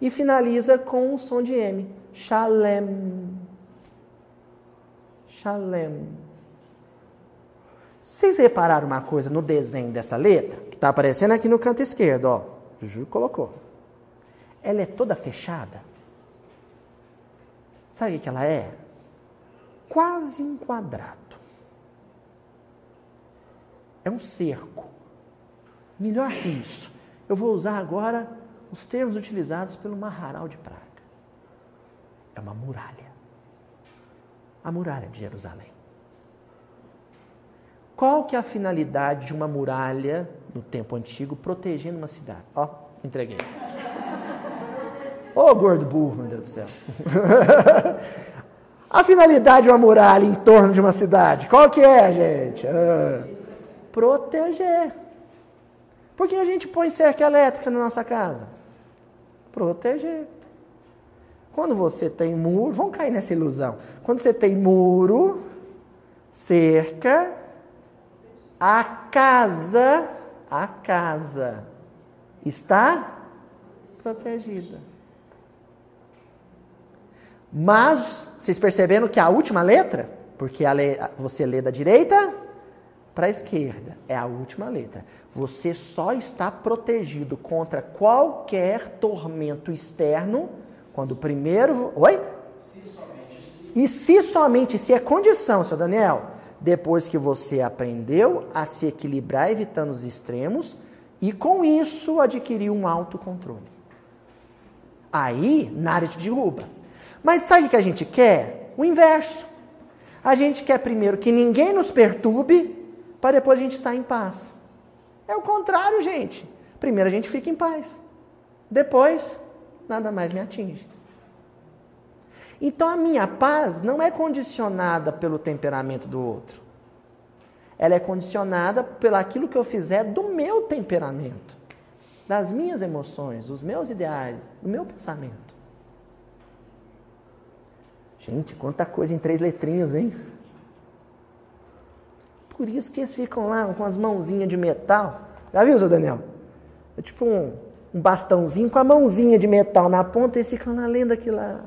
E finaliza com o som de M. Shalem. Shalem. Vocês repararam uma coisa no desenho dessa letra? Que está aparecendo aqui no canto esquerdo, ó. Juju colocou. Ela é toda fechada. Sabe o que ela é? Quase um quadrado. É um cerco. Melhor que isso. Eu vou usar agora os termos utilizados pelo Maharal de Praga. É uma muralha. A muralha de Jerusalém. Qual que é a finalidade de uma muralha no tempo antigo protegendo uma cidade? Ó, entreguei. Ô oh, gordo burro, meu Deus do céu. (laughs) a finalidade de uma muralha em torno de uma cidade, qual que é, gente? Ah, proteger. Por que a gente põe cerca elétrica na nossa casa? Proteger. Quando você tem muro, vamos cair nessa ilusão. Quando você tem muro, cerca, a casa, a casa está protegida. Mas, vocês perceberam que a última letra, porque lê, você lê da direita para a esquerda, é a última letra. Você só está protegido contra qualquer tormento externo quando o primeiro. Oi? Se somente se. E se somente se é condição, seu Daniel depois que você aprendeu a se equilibrar evitando os extremos e com isso adquiriu um autocontrole. Aí, nada te derruba. Mas sabe o que a gente quer? O inverso. A gente quer primeiro que ninguém nos perturbe, para depois a gente estar em paz. É o contrário, gente. Primeiro a gente fica em paz. Depois, nada mais me atinge. Então a minha paz não é condicionada pelo temperamento do outro. Ela é condicionada pelo aquilo que eu fizer do meu temperamento, das minhas emoções, dos meus ideais, do meu pensamento. Gente, quanta coisa em três letrinhas, hein? Por isso que eles ficam lá com as mãozinhas de metal. Já viu, seu Daniel? É tipo um, um bastãozinho com a mãozinha de metal na ponta e eles ficam lá lendo aquilo lá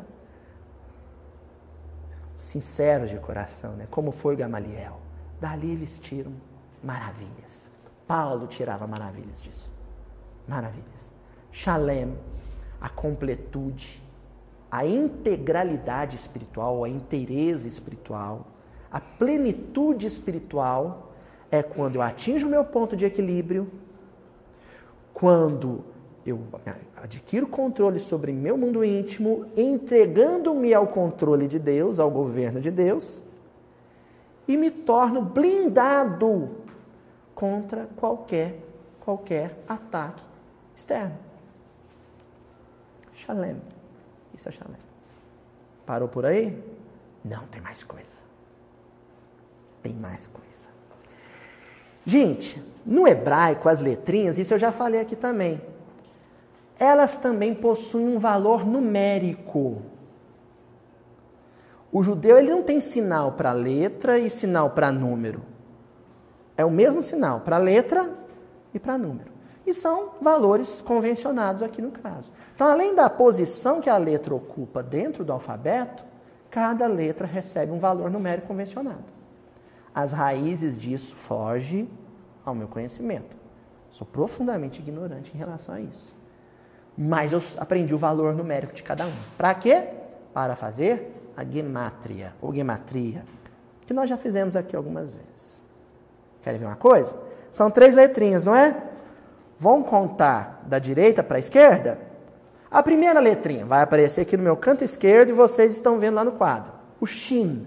sinceros de coração, né? como foi Gamaliel. Dali eles tiram maravilhas. Paulo tirava maravilhas disso. Maravilhas. Shalem, a completude, a integralidade espiritual, a inteireza espiritual, a plenitude espiritual é quando eu atinjo o meu ponto de equilíbrio, quando eu adquiro controle sobre meu mundo íntimo, entregando-me ao controle de Deus, ao governo de Deus, e me torno blindado contra qualquer qualquer ataque externo. Shalem. Isso é. Parou por aí? Não, tem mais coisa. Tem mais coisa. Gente, no hebraico, as letrinhas, isso eu já falei aqui também elas também possuem um valor numérico. O judeu ele não tem sinal para letra e sinal para número. É o mesmo sinal para letra e para número. E são valores convencionados aqui no caso. Então, além da posição que a letra ocupa dentro do alfabeto, cada letra recebe um valor numérico convencionado. As raízes disso fogem ao meu conhecimento. Sou profundamente ignorante em relação a isso mas eu aprendi o valor numérico de cada um. Para quê? Para fazer a gemátria, ou gematria, que nós já fizemos aqui algumas vezes. Querem ver uma coisa? São três letrinhas, não é? Vão contar da direita para a esquerda? A primeira letrinha vai aparecer aqui no meu canto esquerdo e vocês estão vendo lá no quadro. O Shin.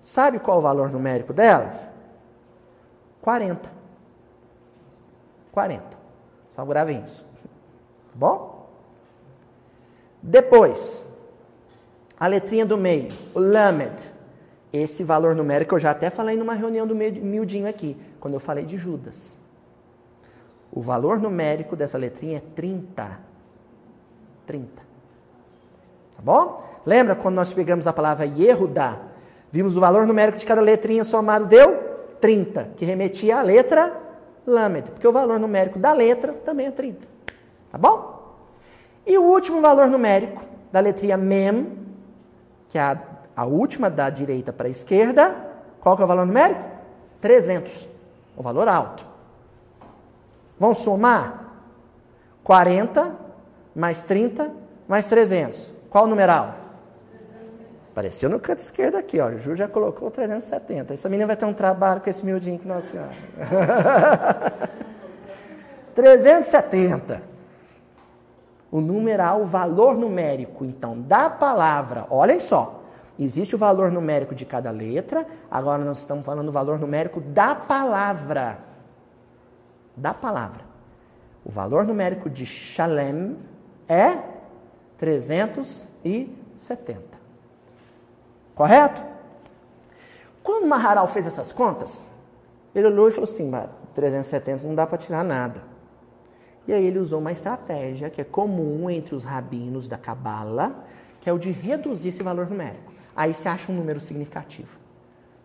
Sabe qual o valor numérico dela? 40. 40. Só gravem isso. Tá bom? Depois, a letrinha do meio, o Lamed. Esse valor numérico eu já até falei numa reunião do miudinho aqui, quando eu falei de Judas. O valor numérico dessa letrinha é 30. 30. Tá bom? Lembra quando nós pegamos a palavra Yehudá? Vimos o valor numérico de cada letrinha somado deu 30, que remetia à letra Lamed, porque o valor numérico da letra também é 30. Tá bom? E o último valor numérico da letrinha MEM, que é a, a última da direita para a esquerda, qual que é o valor numérico? 300, o valor alto. Vamos somar? 40 mais 30 mais 300. Qual o numeral? Apareceu no canto esquerdo aqui, ó. O Ju já colocou 370. Essa menina vai ter um trabalho com esse miudinho que Nossa Senhora. (laughs) 370. o numeral, o valor numérico, então, da palavra. Olhem só. Existe o valor numérico de cada letra, agora nós estamos falando do valor numérico da palavra. Da palavra. O valor numérico de Shalem é 370. Correto? Quando Maharal fez essas contas, ele olhou e falou assim: 370 não dá para tirar nada. E aí ele usou uma estratégia que é comum entre os rabinos da Cabala, que é o de reduzir esse valor numérico. Aí se acha um número significativo,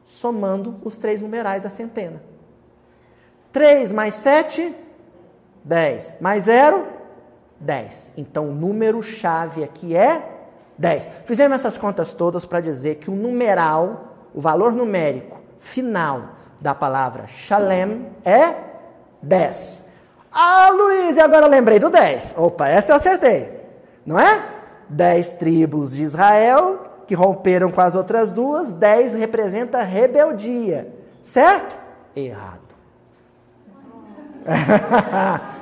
somando os três numerais da centena. 3 mais 7, 10. Mais 0, 10. Então o número-chave aqui é 10. Fizemos essas contas todas para dizer que o numeral, o valor numérico final da palavra Shalem é 10. Ah, Luiz, agora eu lembrei do 10. Opa, essa eu acertei. Não é? 10 tribos de Israel que romperam com as outras duas, 10 representa rebeldia. Certo? Errado. (laughs)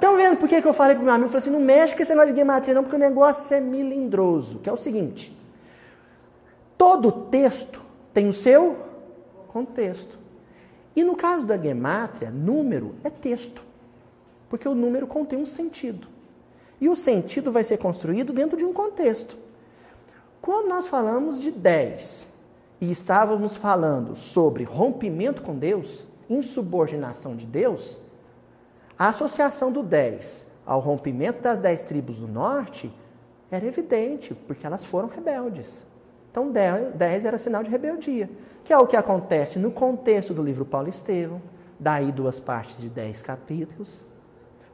Estão vendo por que, eu falei para meu amigo? Eu falei assim, não mexe com esse negócio de gematria não, porque o negócio é milindroso. Que é o seguinte, todo texto tem o seu contexto. E no caso da gemátria, número é texto. Porque o número contém um sentido. E o sentido vai ser construído dentro de um contexto. Quando nós falamos de 10 e estávamos falando sobre rompimento com Deus, insubordinação de Deus, a associação do 10 ao rompimento das 10 tribos do norte era evidente, porque elas foram rebeldes. Então 10 era sinal de rebeldia, que é o que acontece no contexto do livro Paulo Estevão, daí duas partes de 10 capítulos.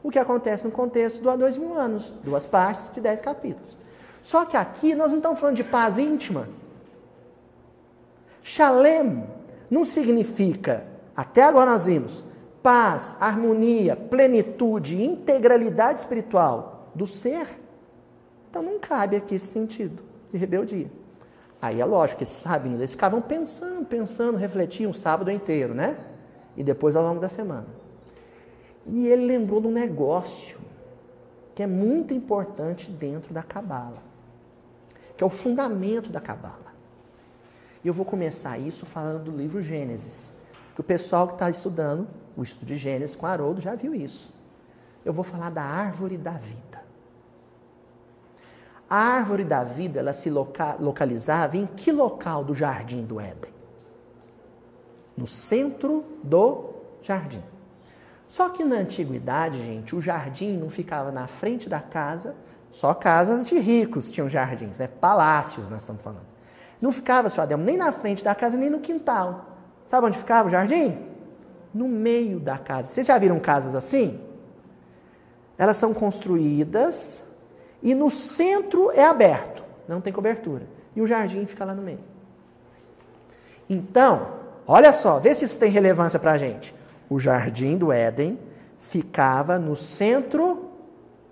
O que acontece no contexto do há dois mil anos, duas partes de 10 capítulos. Só que aqui nós não estamos falando de paz íntima. Shalem não significa, até agora nós vimos, paz, harmonia, plenitude, integralidade espiritual do ser. Então não cabe aqui esse sentido de rebeldia. Aí é lógico que esses eles ficavam pensando, pensando, refletiam o sábado inteiro, né? E depois ao longo da semana. E ele lembrou de um negócio que é muito importante dentro da cabala que é o fundamento da Cabala. E eu vou começar isso falando do livro Gênesis, que o pessoal que está estudando o estudo de Gênesis com Haroldo já viu isso. Eu vou falar da árvore da vida. A árvore da vida, ela se loca localizava em que local do jardim do Éden? No centro do jardim. Só que na antiguidade, gente, o jardim não ficava na frente da casa, só casas de ricos tinham jardins, né? palácios nós estamos falando. Não ficava, seu Adelmo, nem na frente da casa, nem no quintal. Sabe onde ficava o jardim? No meio da casa. Vocês já viram casas assim? Elas são construídas e no centro é aberto, não tem cobertura. E o jardim fica lá no meio. Então, olha só, vê se isso tem relevância para a gente. O jardim do Éden ficava no centro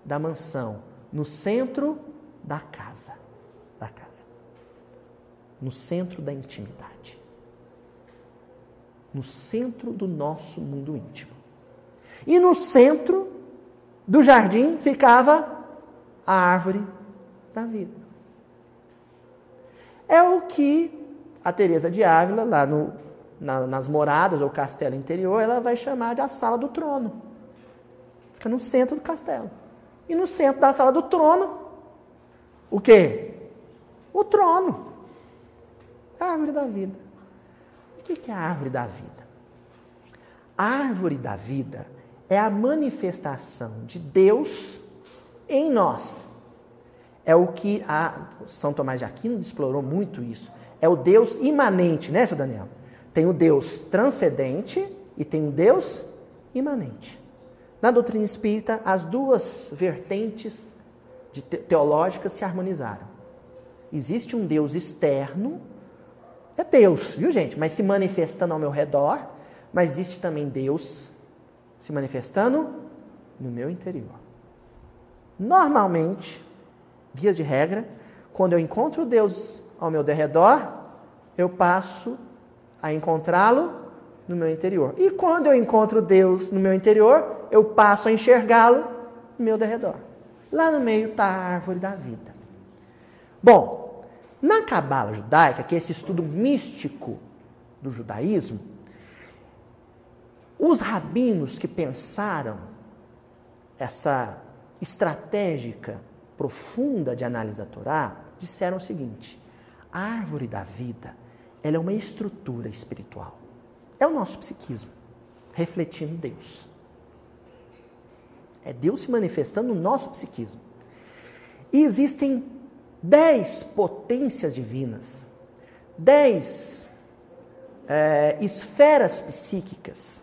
da mansão, no centro da casa. Da casa. No centro da intimidade. No centro do nosso mundo íntimo. E no centro do jardim ficava a árvore da vida. É o que a Teresa de Ávila, lá no, na, nas moradas ou castelo interior, ela vai chamar de a sala do trono. Fica no centro do castelo. E no centro da sala do trono, o quê? O trono. A árvore da vida. O que é a árvore da vida? A árvore da vida é a manifestação de Deus em nós. É o que a São Tomás de Aquino explorou muito isso. É o Deus imanente, né, seu Daniel? Tem o Deus transcendente e tem o Deus imanente. Na doutrina espírita, as duas vertentes teológicas se harmonizaram. Existe um Deus externo, é Deus, viu gente? Mas se manifestando ao meu redor, mas existe também Deus se manifestando no meu interior. Normalmente, dias de regra, quando eu encontro Deus ao meu derredor, eu passo a encontrá-lo no meu interior. E quando eu encontro Deus no meu interior, eu passo a enxergá-lo no meu derredor. Lá no meio está a árvore da vida. Bom, na cabala judaica, que é esse estudo místico do judaísmo, os rabinos que pensaram essa estratégica profunda de análise da Torá disseram o seguinte: a árvore da vida ela é uma estrutura espiritual. É o nosso psiquismo, refletindo Deus. É Deus se manifestando no nosso psiquismo. E existem dez potências divinas, dez é, esferas psíquicas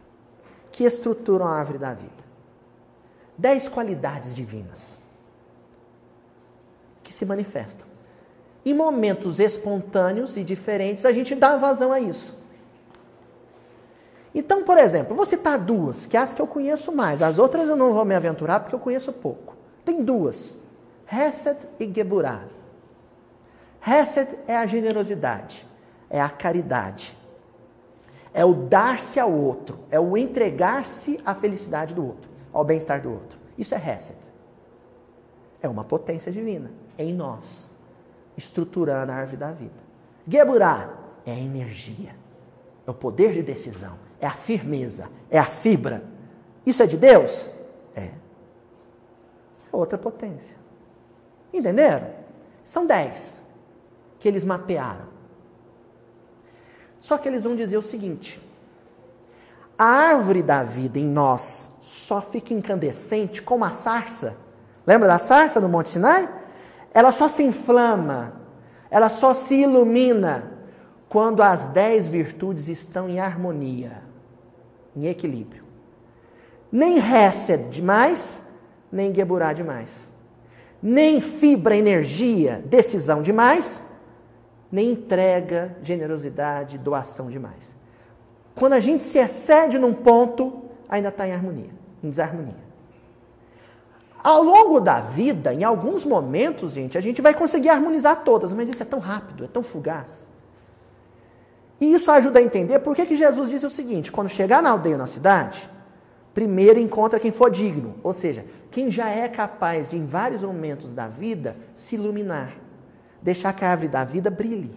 que estruturam a árvore da vida. Dez qualidades divinas que se manifestam. Em momentos espontâneos e diferentes, a gente dá vazão a isso. Então, por exemplo, vou citar duas, que as que eu conheço mais. As outras eu não vou me aventurar porque eu conheço pouco. Tem duas: Hesed e Geburah. Hesed é a generosidade, é a caridade, é o dar-se ao outro, é o entregar-se à felicidade do outro, ao bem-estar do outro. Isso é Hesed. É uma potência divina em nós, estruturando a árvore da vida. Geburah é a energia, é o poder de decisão, é a firmeza, é a fibra. Isso é de Deus? É. É outra potência. Entenderam? São dez que eles mapearam. Só que eles vão dizer o seguinte: a árvore da vida em nós só fica incandescente como a sarça. Lembra da sarça no Monte Sinai? Ela só se inflama, ela só se ilumina quando as dez virtudes estão em harmonia em equilíbrio. Nem Hesed demais, nem Geburah demais. Nem fibra, energia, decisão demais, nem entrega, generosidade, doação demais. Quando a gente se excede num ponto, ainda está em harmonia, em desarmonia. Ao longo da vida, em alguns momentos, gente, a gente vai conseguir harmonizar todas, mas isso é tão rápido, é tão fugaz. E isso ajuda a entender por que, que Jesus disse o seguinte: quando chegar na aldeia ou na cidade, primeiro encontra quem for digno, ou seja, quem já é capaz de, em vários momentos da vida, se iluminar, deixar que a árvore da vida brilhe.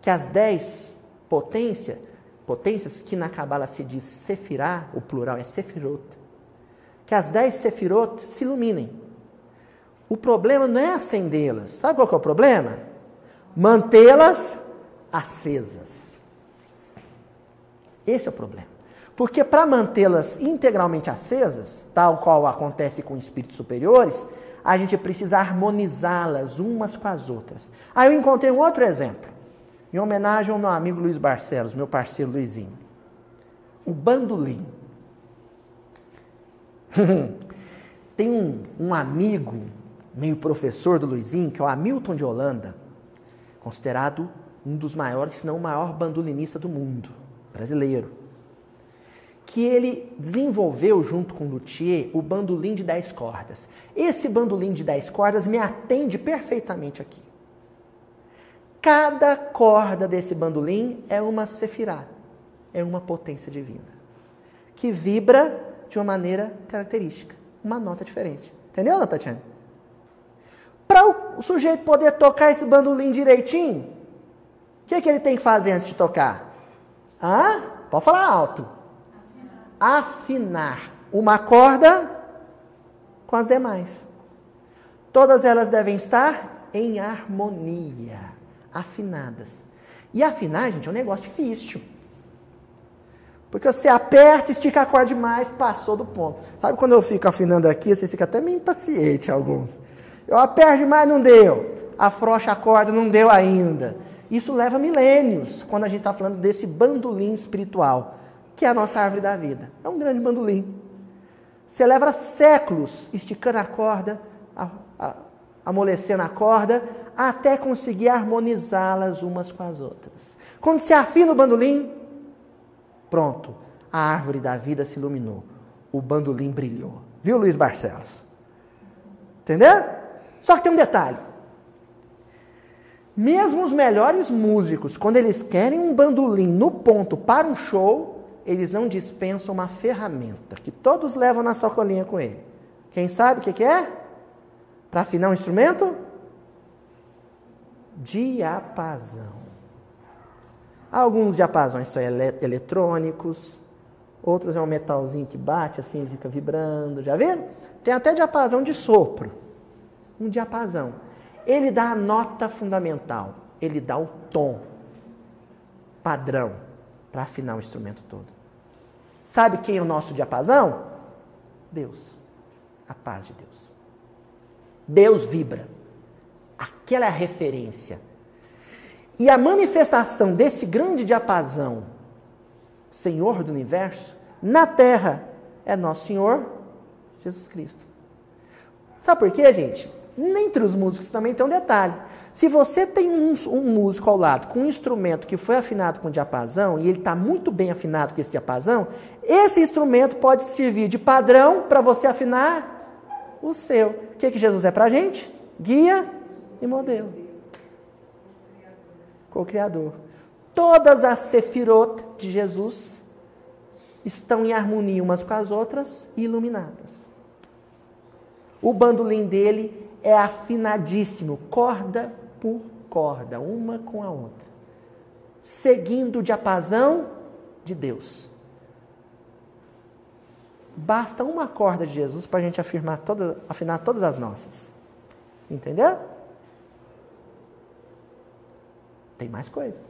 Que as dez potências, potências que na Cabala se diz sefirá, o plural é sefirot, que as dez sefirot se iluminem. O problema não é acendê-las. Sabe qual é o problema? Mantê-las acesas. Esse é o problema. Porque para mantê-las integralmente acesas, tal qual acontece com espíritos superiores, a gente precisa harmonizá-las umas com as outras. Aí eu encontrei um outro exemplo, em homenagem ao meu amigo Luiz Barcelos, meu parceiro Luizinho. O bandolim. (laughs) Tem um, um amigo, meio professor do Luizinho, que é o Hamilton de Holanda, considerado um dos maiores, se não o maior bandolinista do mundo, brasileiro. Que ele desenvolveu junto com luthier o bandolim de 10 cordas. Esse bandolim de 10 cordas me atende perfeitamente aqui. Cada corda desse bandolim é uma sefirá, é uma potência divina, que vibra de uma maneira característica, uma nota diferente. Entendeu, Tatiana? Para o sujeito poder tocar esse bandolim direitinho, o que, é que ele tem que fazer antes de tocar? Ah, pode falar alto. Afinar. Uma corda com as demais. Todas elas devem estar em harmonia, afinadas. E afinar, gente, é um negócio difícil. Porque você aperta, estica a corda demais, passou do ponto. Sabe quando eu fico afinando aqui, você fica até meio impaciente, alguns. Eu aperto demais, não deu. Afrouxa a corda, não deu ainda. Isso leva milênios quando a gente está falando desse bandolim espiritual, que é a nossa árvore da vida. É um grande bandolim. Você leva séculos esticando a corda, a, a, amolecendo a corda, até conseguir harmonizá-las umas com as outras. Quando se afina o bandolim, pronto, a árvore da vida se iluminou. O bandolim brilhou. Viu, Luiz Barcelos? Entendeu? Só que tem um detalhe. Mesmo os melhores músicos, quando eles querem um bandolim no ponto para um show, eles não dispensam uma ferramenta que todos levam na sacolinha com ele. Quem sabe o que, que é? Para afinar um instrumento? Diapasão. Alguns diapasões são eletrônicos, outros é um metalzinho que bate assim e fica vibrando. Já viram? Tem até diapasão de sopro. Um diapasão. Ele dá a nota fundamental, ele dá o tom padrão para afinar o instrumento todo. Sabe quem é o nosso diapasão? Deus. A paz de Deus. Deus vibra. Aquela é a referência. E a manifestação desse grande diapasão, Senhor do universo, na terra, é nosso Senhor Jesus Cristo. Sabe por quê, gente? Entre os músicos também tem um detalhe. Se você tem um, um, músico ao lado com um instrumento que foi afinado com diapasão e ele está muito bem afinado com esse diapasão, esse instrumento pode servir de padrão para você afinar o seu. O que, que Jesus é para a gente? Guia e modelo. Co-criador. Todas as sefirot de Jesus estão em harmonia umas com as outras e iluminadas. O bandolim dele é afinadíssimo, corda por corda, uma com a outra, seguindo o diapasão de Deus. Basta uma corda de Jesus para a gente afirmar toda, afinar todas as nossas. Entendeu? Tem mais coisa.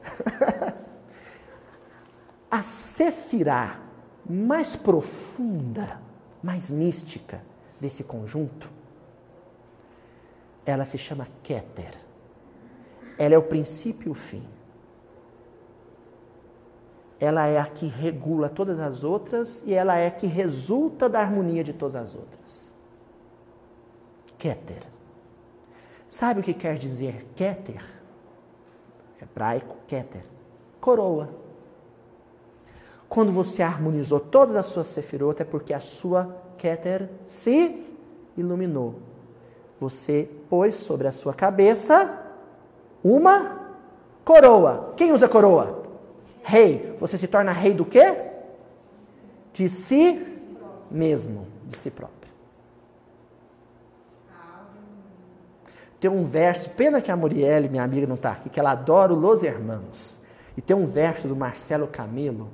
(laughs) a sefirá mais profunda, mais mística desse conjunto, ela se chama Keter. Ela é o princípio e o fim. Ela é a que regula todas as outras e ela é a que resulta da harmonia de todas as outras. Keter. Sabe o que quer dizer Keter? Hebraico, Keter. Coroa. Quando você harmonizou todas as suas sefirot, é porque a sua Keter se iluminou. Você pôs sobre a sua cabeça uma coroa. Quem usa coroa? Rei. Você se torna rei do quê? De si mesmo, de si próprio. Tem um verso, pena que a Murielle, minha amiga, não está aqui, que ela adora Los Hermanos. E tem um verso do Marcelo Camilo,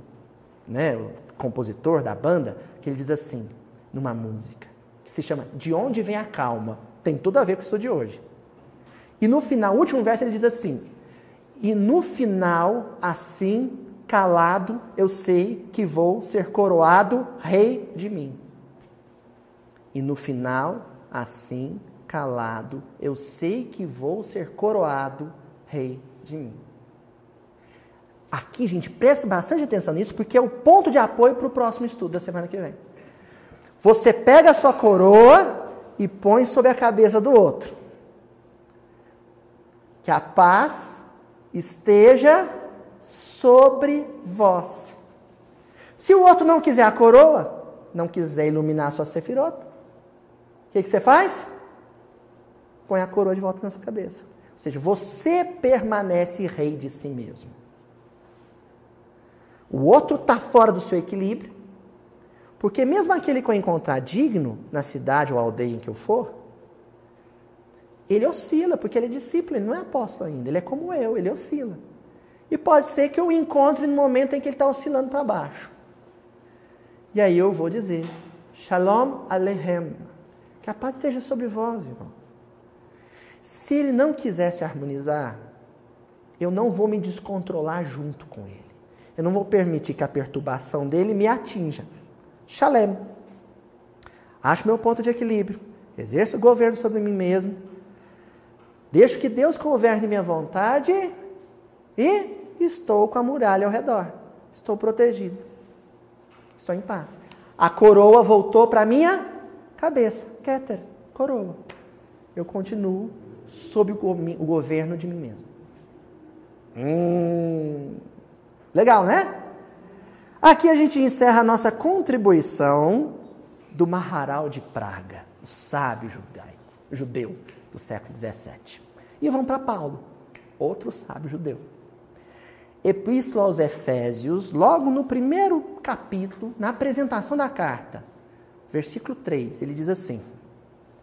né, o compositor da banda, que ele diz assim, numa música, que se chama De Onde Vem a Calma. Tem tudo a ver com isso de hoje. E no final, o último verso, ele diz assim: E no final, assim, calado, eu sei que vou ser coroado rei de mim. E no final, assim, calado, eu sei que vou ser coroado rei de mim. Aqui, gente, presta bastante atenção nisso, porque é o ponto de apoio para o próximo estudo da semana que vem. Você pega a sua coroa e põe sobre a cabeça do outro. Que a paz esteja sobre vós. Se o outro não quiser a coroa, não quiser iluminar a sua sefirota, o que, que você faz? Põe a coroa de volta na sua cabeça. Ou seja, você permanece rei de si mesmo. O outro está fora do seu equilíbrio, porque mesmo aquele que eu encontrar digno na cidade ou aldeia em que eu for, ele oscila, porque ele é discípulo, ele não é apóstolo ainda, ele é como eu, ele oscila. E pode ser que eu o encontre no momento em que ele está oscilando para baixo. E aí eu vou dizer, Shalom Aleichem, que a paz esteja sobre vós, irmão. Se ele não quiser se harmonizar, eu não vou me descontrolar junto com ele. Eu não vou permitir que a perturbação dele me atinja. Shalem. Acho meu ponto de equilíbrio. Exerço o governo sobre mim mesmo. Deixo que Deus governe minha vontade e estou com a muralha ao redor. Estou protegido. Estou em paz. A coroa voltou para minha cabeça. Keter, coroa. Eu continuo sob o, o governo de mim mesmo. Hum, legal, né? Aqui a gente encerra a nossa contribuição do Maharal de Praga, o sábio judaico, judeu do século XVII. E vamos para Paulo, outro sábio judeu. Epístola aos Efésios, logo no primeiro capítulo, na apresentação da carta, versículo 3, ele diz assim: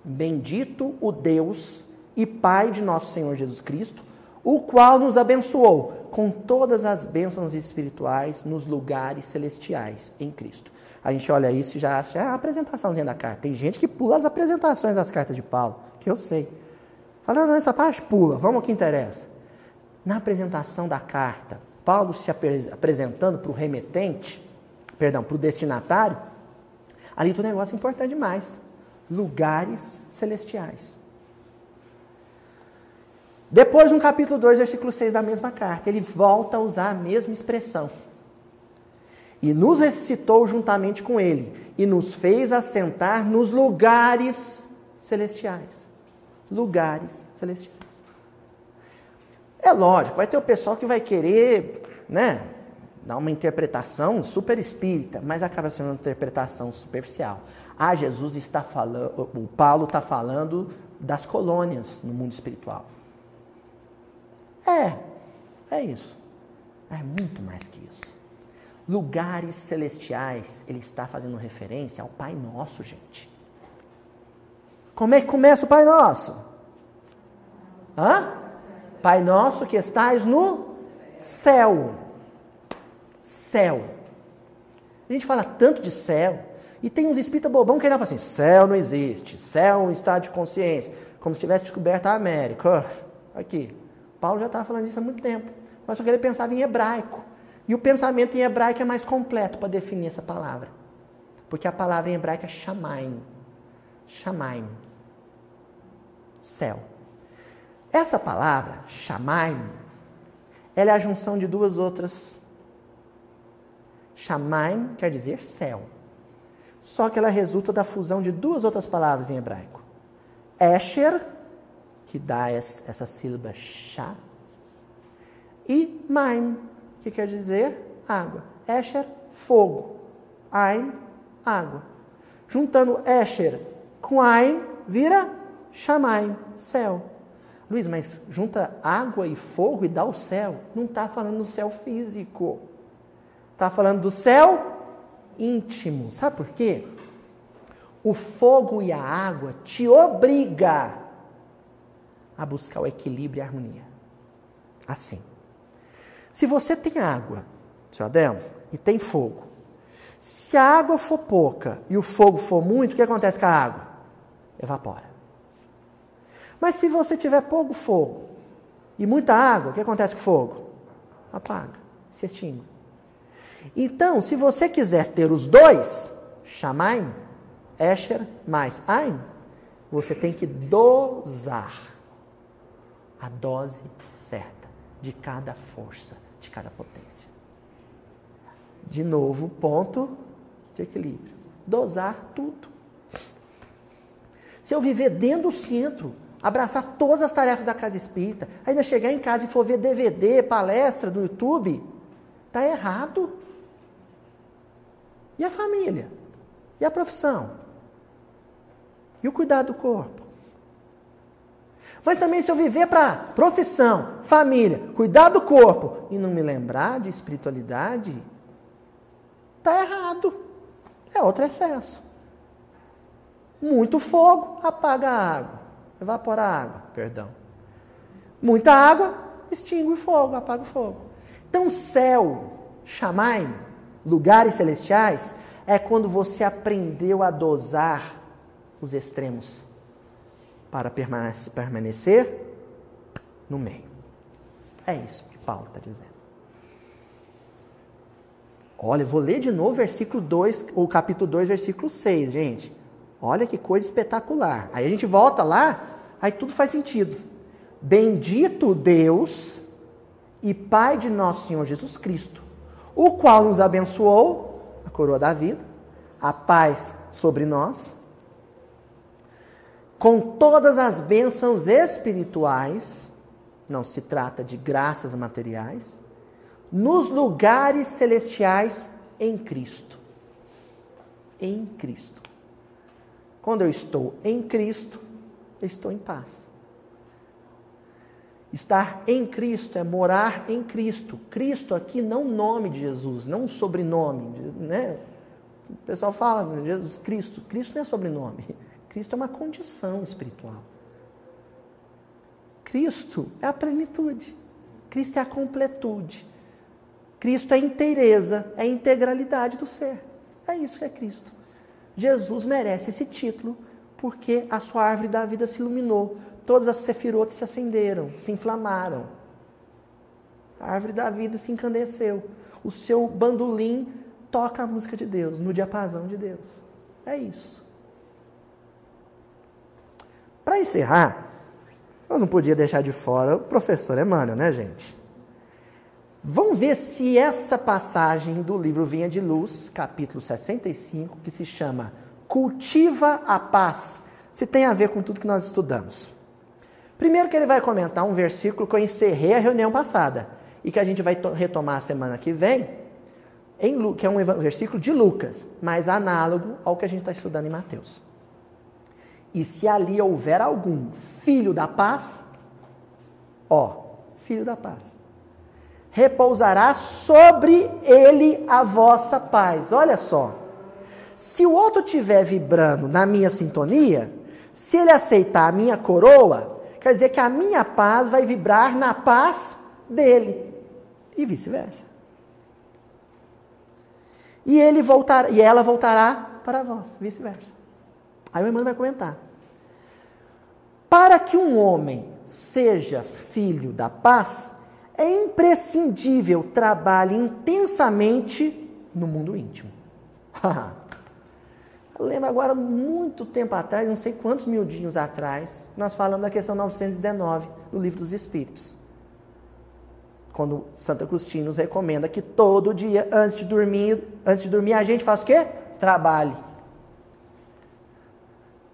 Bendito o Deus e Pai de nosso Senhor Jesus Cristo, o qual nos abençoou com todas as bênçãos espirituais nos lugares celestiais em Cristo. A gente olha isso e já acha é a apresentação da carta. Tem gente que pula as apresentações das cartas de Paulo, que eu sei. Fala, não, essa parte pula, vamos ao que interessa. Na apresentação da carta, Paulo se apresentando para o remetente, perdão, para o destinatário, ali tem um negócio importante demais. Lugares celestiais. Depois, no capítulo 2, versículo 6 da mesma carta, ele volta a usar a mesma expressão. E nos ressuscitou juntamente com ele, e nos fez assentar nos lugares celestiais. Lugares celestiais. É lógico, vai ter o pessoal que vai querer, né, dar uma interpretação super espírita, mas acaba sendo uma interpretação superficial. Ah, Jesus está falando, o Paulo está falando das colônias no mundo espiritual. É, é isso. É muito mais que isso. Lugares celestiais, ele está fazendo referência ao Pai Nosso, gente. Como é que começa o Pai Nosso? Hã? Pai Nosso que estás no céu. Céu. A gente fala tanto de céu, e tem uns espíritas bobão que ainda falam assim: céu não existe, céu é um estado de consciência, como se tivesse descoberto a América. Aqui, Paulo já estava falando isso há muito tempo. Mas só que ele pensava em hebraico. E o pensamento em hebraico é mais completo para definir essa palavra. Porque a palavra em hebraico é shamaim. Shamaim. Céu. Essa palavra, shamaim, ela é a junção de duas outras. Shamaim quer dizer céu. Só que ela resulta da fusão de duas outras palavras em hebraico. Esher que dá essa sílaba chá, e maim, que quer dizer água. Esher, fogo. Ain, água. Juntando Esher com Ain, vira Shamaim, céu. Luiz, mas junta água e fogo e dá o céu. Não está falando do céu físico. Está falando do céu íntimo. Sabe por quê? O fogo e a água te obriga a buscar o equilíbrio e a harmonia. Assim. Se você tem água, seu Adel, e tem fogo, se a água for pouca e o fogo for muito, o que acontece com a água? Evapora. Mas se você tiver pouco fogo e muita água, o que acontece com o fogo? Apaga, se extingue. Então, se você quiser ter os dois, Shamaim, Esher mais Ain, você tem que dosar a dose certa de cada força, de cada potência. De novo, ponto de equilíbrio. Dosar tudo. Se eu viver dentro do centro, abraçar todas as tarefas da casa espírita, ainda chegar em casa e for ver DVD, palestra do YouTube, está errado. E a família? E a profissão? E o cuidado do corpo? Mas também se eu viver para profissão, família, cuidar do corpo e não me lembrar de espiritualidade, está errado. É outro excesso. Muito fogo apaga a água, evapora a água, perdão. Muita água extingue o fogo, apaga o fogo. Então, céu, chamai, lugares celestiais, é quando você aprendeu a dosar os extremos para permanecer no meio. É isso que Paulo está dizendo. Olha, vou ler de novo versículo 2, o capítulo 2, versículo 6, gente. Olha que coisa espetacular. Aí a gente volta lá, aí tudo faz sentido. Bendito Deus e Pai de nosso Senhor Jesus Cristo, o qual nos abençoou, a coroa da vida, a paz sobre nós, com todas as bênçãos espirituais, não se trata de graças materiais, nos lugares celestiais em Cristo. Em Cristo. Quando eu estou em Cristo, eu estou em paz. Estar em Cristo é morar em Cristo. Cristo aqui não nome de Jesus, não sobrenome, né? O pessoal fala Jesus Cristo. Cristo não é sobrenome. Cristo é uma condição espiritual. Cristo é a plenitude. Cristo é a completude. Cristo é a inteireza, é a integralidade do ser. É isso que é Cristo. Jesus merece esse título porque a sua árvore da vida se iluminou. Todas as sefirotes se acenderam, se inflamaram. A árvore da vida se encandeceu. O seu bandolim toca a música de Deus, no diapasão de Deus. É isso. Para encerrar, nós não podia deixar de fora o professor Emmanuel, né, gente? Vamos ver se essa passagem do livro Vinha de Luz, capítulo 65, que se chama Cultiva a Paz, se tem a ver com tudo que nós estudamos. Primeiro que ele vai comentar um versículo que eu encerrei a reunião passada e que a gente vai retomar a semana que vem, em, que é um versículo de Lucas, mas análogo ao que a gente está estudando em Mateus. E se ali houver algum filho da paz, ó, filho da paz, repousará sobre ele a vossa paz. Olha só. Se o outro estiver vibrando na minha sintonia, se ele aceitar a minha coroa, quer dizer que a minha paz vai vibrar na paz dele. E vice-versa. E ele voltará, e ela voltará para vós, vice-versa. Aí o irmão vai comentar. Para que um homem seja filho da paz, é imprescindível trabalhe intensamente no mundo íntimo. (laughs) Eu lembro agora, muito tempo atrás, não sei quantos miudinhos atrás, nós falamos da questão 919 do Livro dos Espíritos. Quando Santa Cruz nos recomenda que todo dia, antes de dormir, antes de dormir, a gente faz o quê? Trabalhe.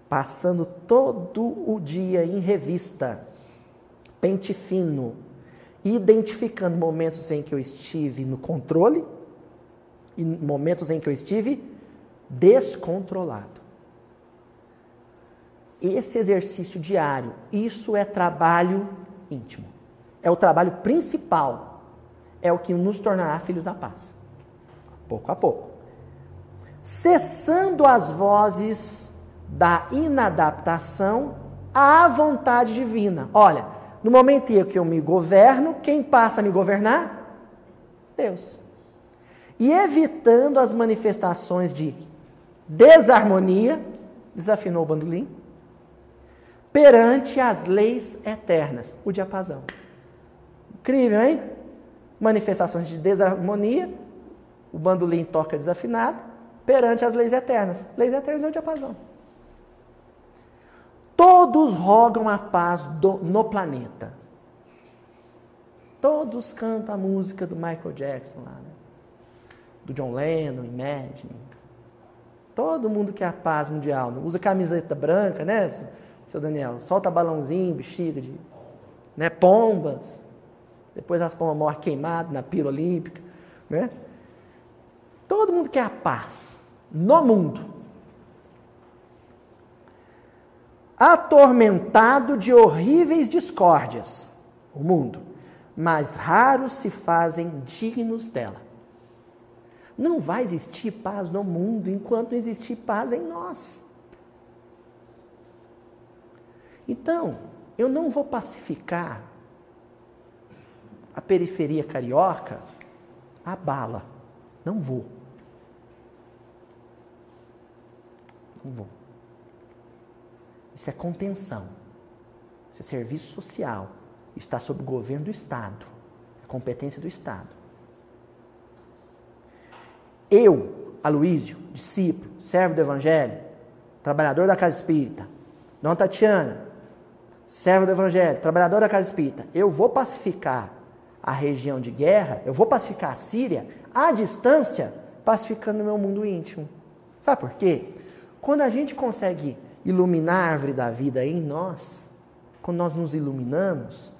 Passando todo o dia em revista, pente fino, identificando momentos em que eu estive no controle e momentos em que eu estive descontrolado. Esse exercício diário, isso é trabalho íntimo. É o trabalho principal. É o que nos tornará filhos da paz. Pouco a pouco. Cessando as vozes da inadaptação à vontade divina. Olha, no momento em que eu me governo, quem passa a me governar? Deus. E evitando as manifestações de desarmonia, desafinou o bandolim, perante as leis eternas, o diapasão. Incrível, hein? Manifestações de desarmonia, o bandolim toca desafinado, perante as leis eternas. Leis eternas é o diapasão. Todos rogam a paz do, no planeta. Todos cantam a música do Michael Jackson lá, né? do John Lennon, Imagine. Todo mundo quer a paz mundial. Usa camiseta branca, né, seu Daniel? Solta balãozinho, bexiga de né, pombas. Depois as pombas morrem queimadas na pira olímpica. Né? Todo mundo quer a paz no mundo. Atormentado de horríveis discórdias, o mundo, mas raros se fazem dignos dela. Não vai existir paz no mundo enquanto existir paz em nós. Então, eu não vou pacificar a periferia carioca a bala. Não vou. Não vou. Isso é contenção. Isso é serviço social. Está sob o governo do Estado. É competência do Estado. Eu, Aloísio, discípulo, servo do Evangelho, trabalhador da casa espírita, Dona Tatiana, servo do Evangelho, trabalhador da casa espírita, eu vou pacificar a região de guerra, eu vou pacificar a Síria à distância, pacificando o meu mundo íntimo. Sabe por quê? Quando a gente consegue iluminar a árvore da vida em nós, quando nós nos iluminamos,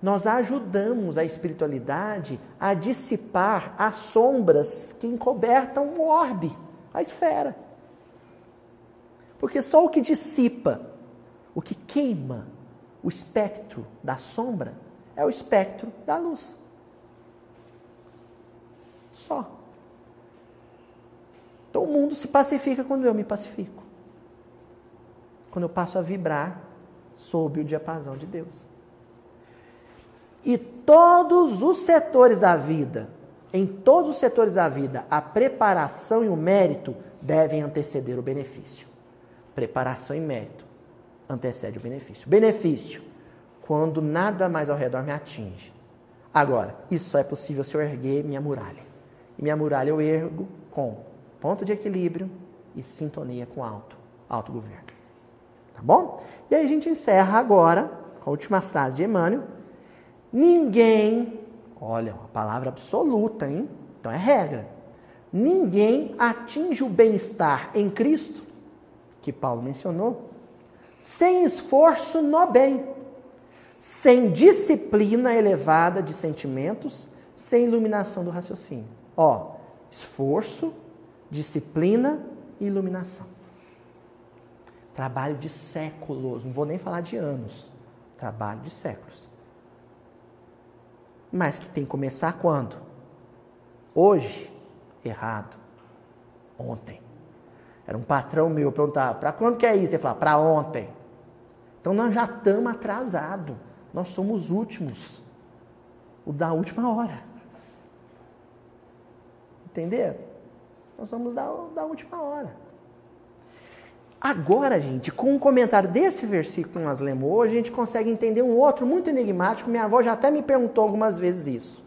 nós ajudamos a espiritualidade a dissipar as sombras que encobertam o orbe, a esfera. Porque só o que dissipa, o que queima o espectro da sombra, é o espectro da luz. Só. Então o mundo se pacifica quando eu me pacifico. Quando eu passo a vibrar sob o diapasão de Deus. E todos os setores da vida, em todos os setores da vida, a preparação e o mérito devem anteceder o benefício. Preparação e mérito antecede o benefício. Benefício, quando nada mais ao redor me atinge. Agora, isso só é possível se eu erguer minha muralha. E minha muralha eu ergo com ponto de equilíbrio e sintonia com alto, alto governo. Tá bom? E aí a gente encerra agora com a última frase de Emmanuel. Ninguém, olha, uma palavra absoluta, hein? Então é regra. Ninguém atinge o bem-estar em Cristo, que Paulo mencionou, sem esforço no bem, sem disciplina elevada de sentimentos, sem iluminação do raciocínio. Ó, esforço, disciplina e iluminação. Trabalho de séculos, não vou nem falar de anos. Trabalho de séculos. Mas que tem que começar quando? Hoje? Errado. Ontem. Era um patrão meu perguntar: para quando que é isso? Ele falava: para ontem. Então nós já estamos atrasados. Nós somos últimos. O da última hora. Entenderam? Nós somos da, da última hora. Agora, gente, com um comentário desse versículo que nós lemos hoje, a gente consegue entender um outro muito enigmático. Minha avó já até me perguntou algumas vezes isso.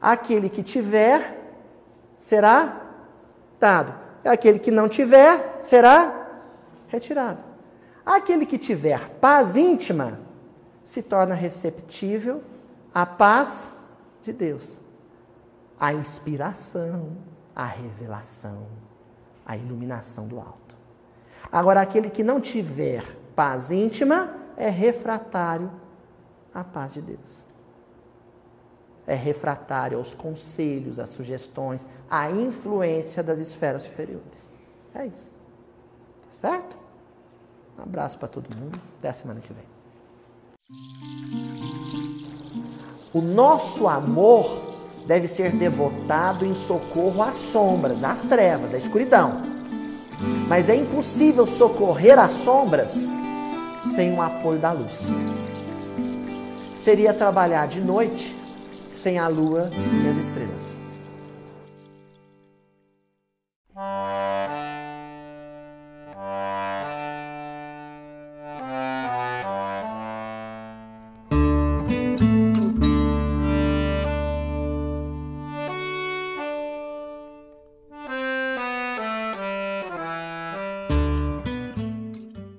Aquele que tiver será dado. Aquele que não tiver será retirado. Aquele que tiver paz íntima se torna receptível à paz de Deus, à inspiração, à revelação, à iluminação do alto. Agora, aquele que não tiver paz íntima é refratário à paz de Deus. É refratário aos conselhos, às sugestões, à influência das esferas superiores. É isso. Tá certo? Um abraço para todo mundo. Até a semana que vem. O nosso amor deve ser devotado em socorro às sombras, às trevas, à escuridão. Mas é impossível socorrer as sombras sem o apoio da luz. Seria trabalhar de noite sem a lua e as estrelas.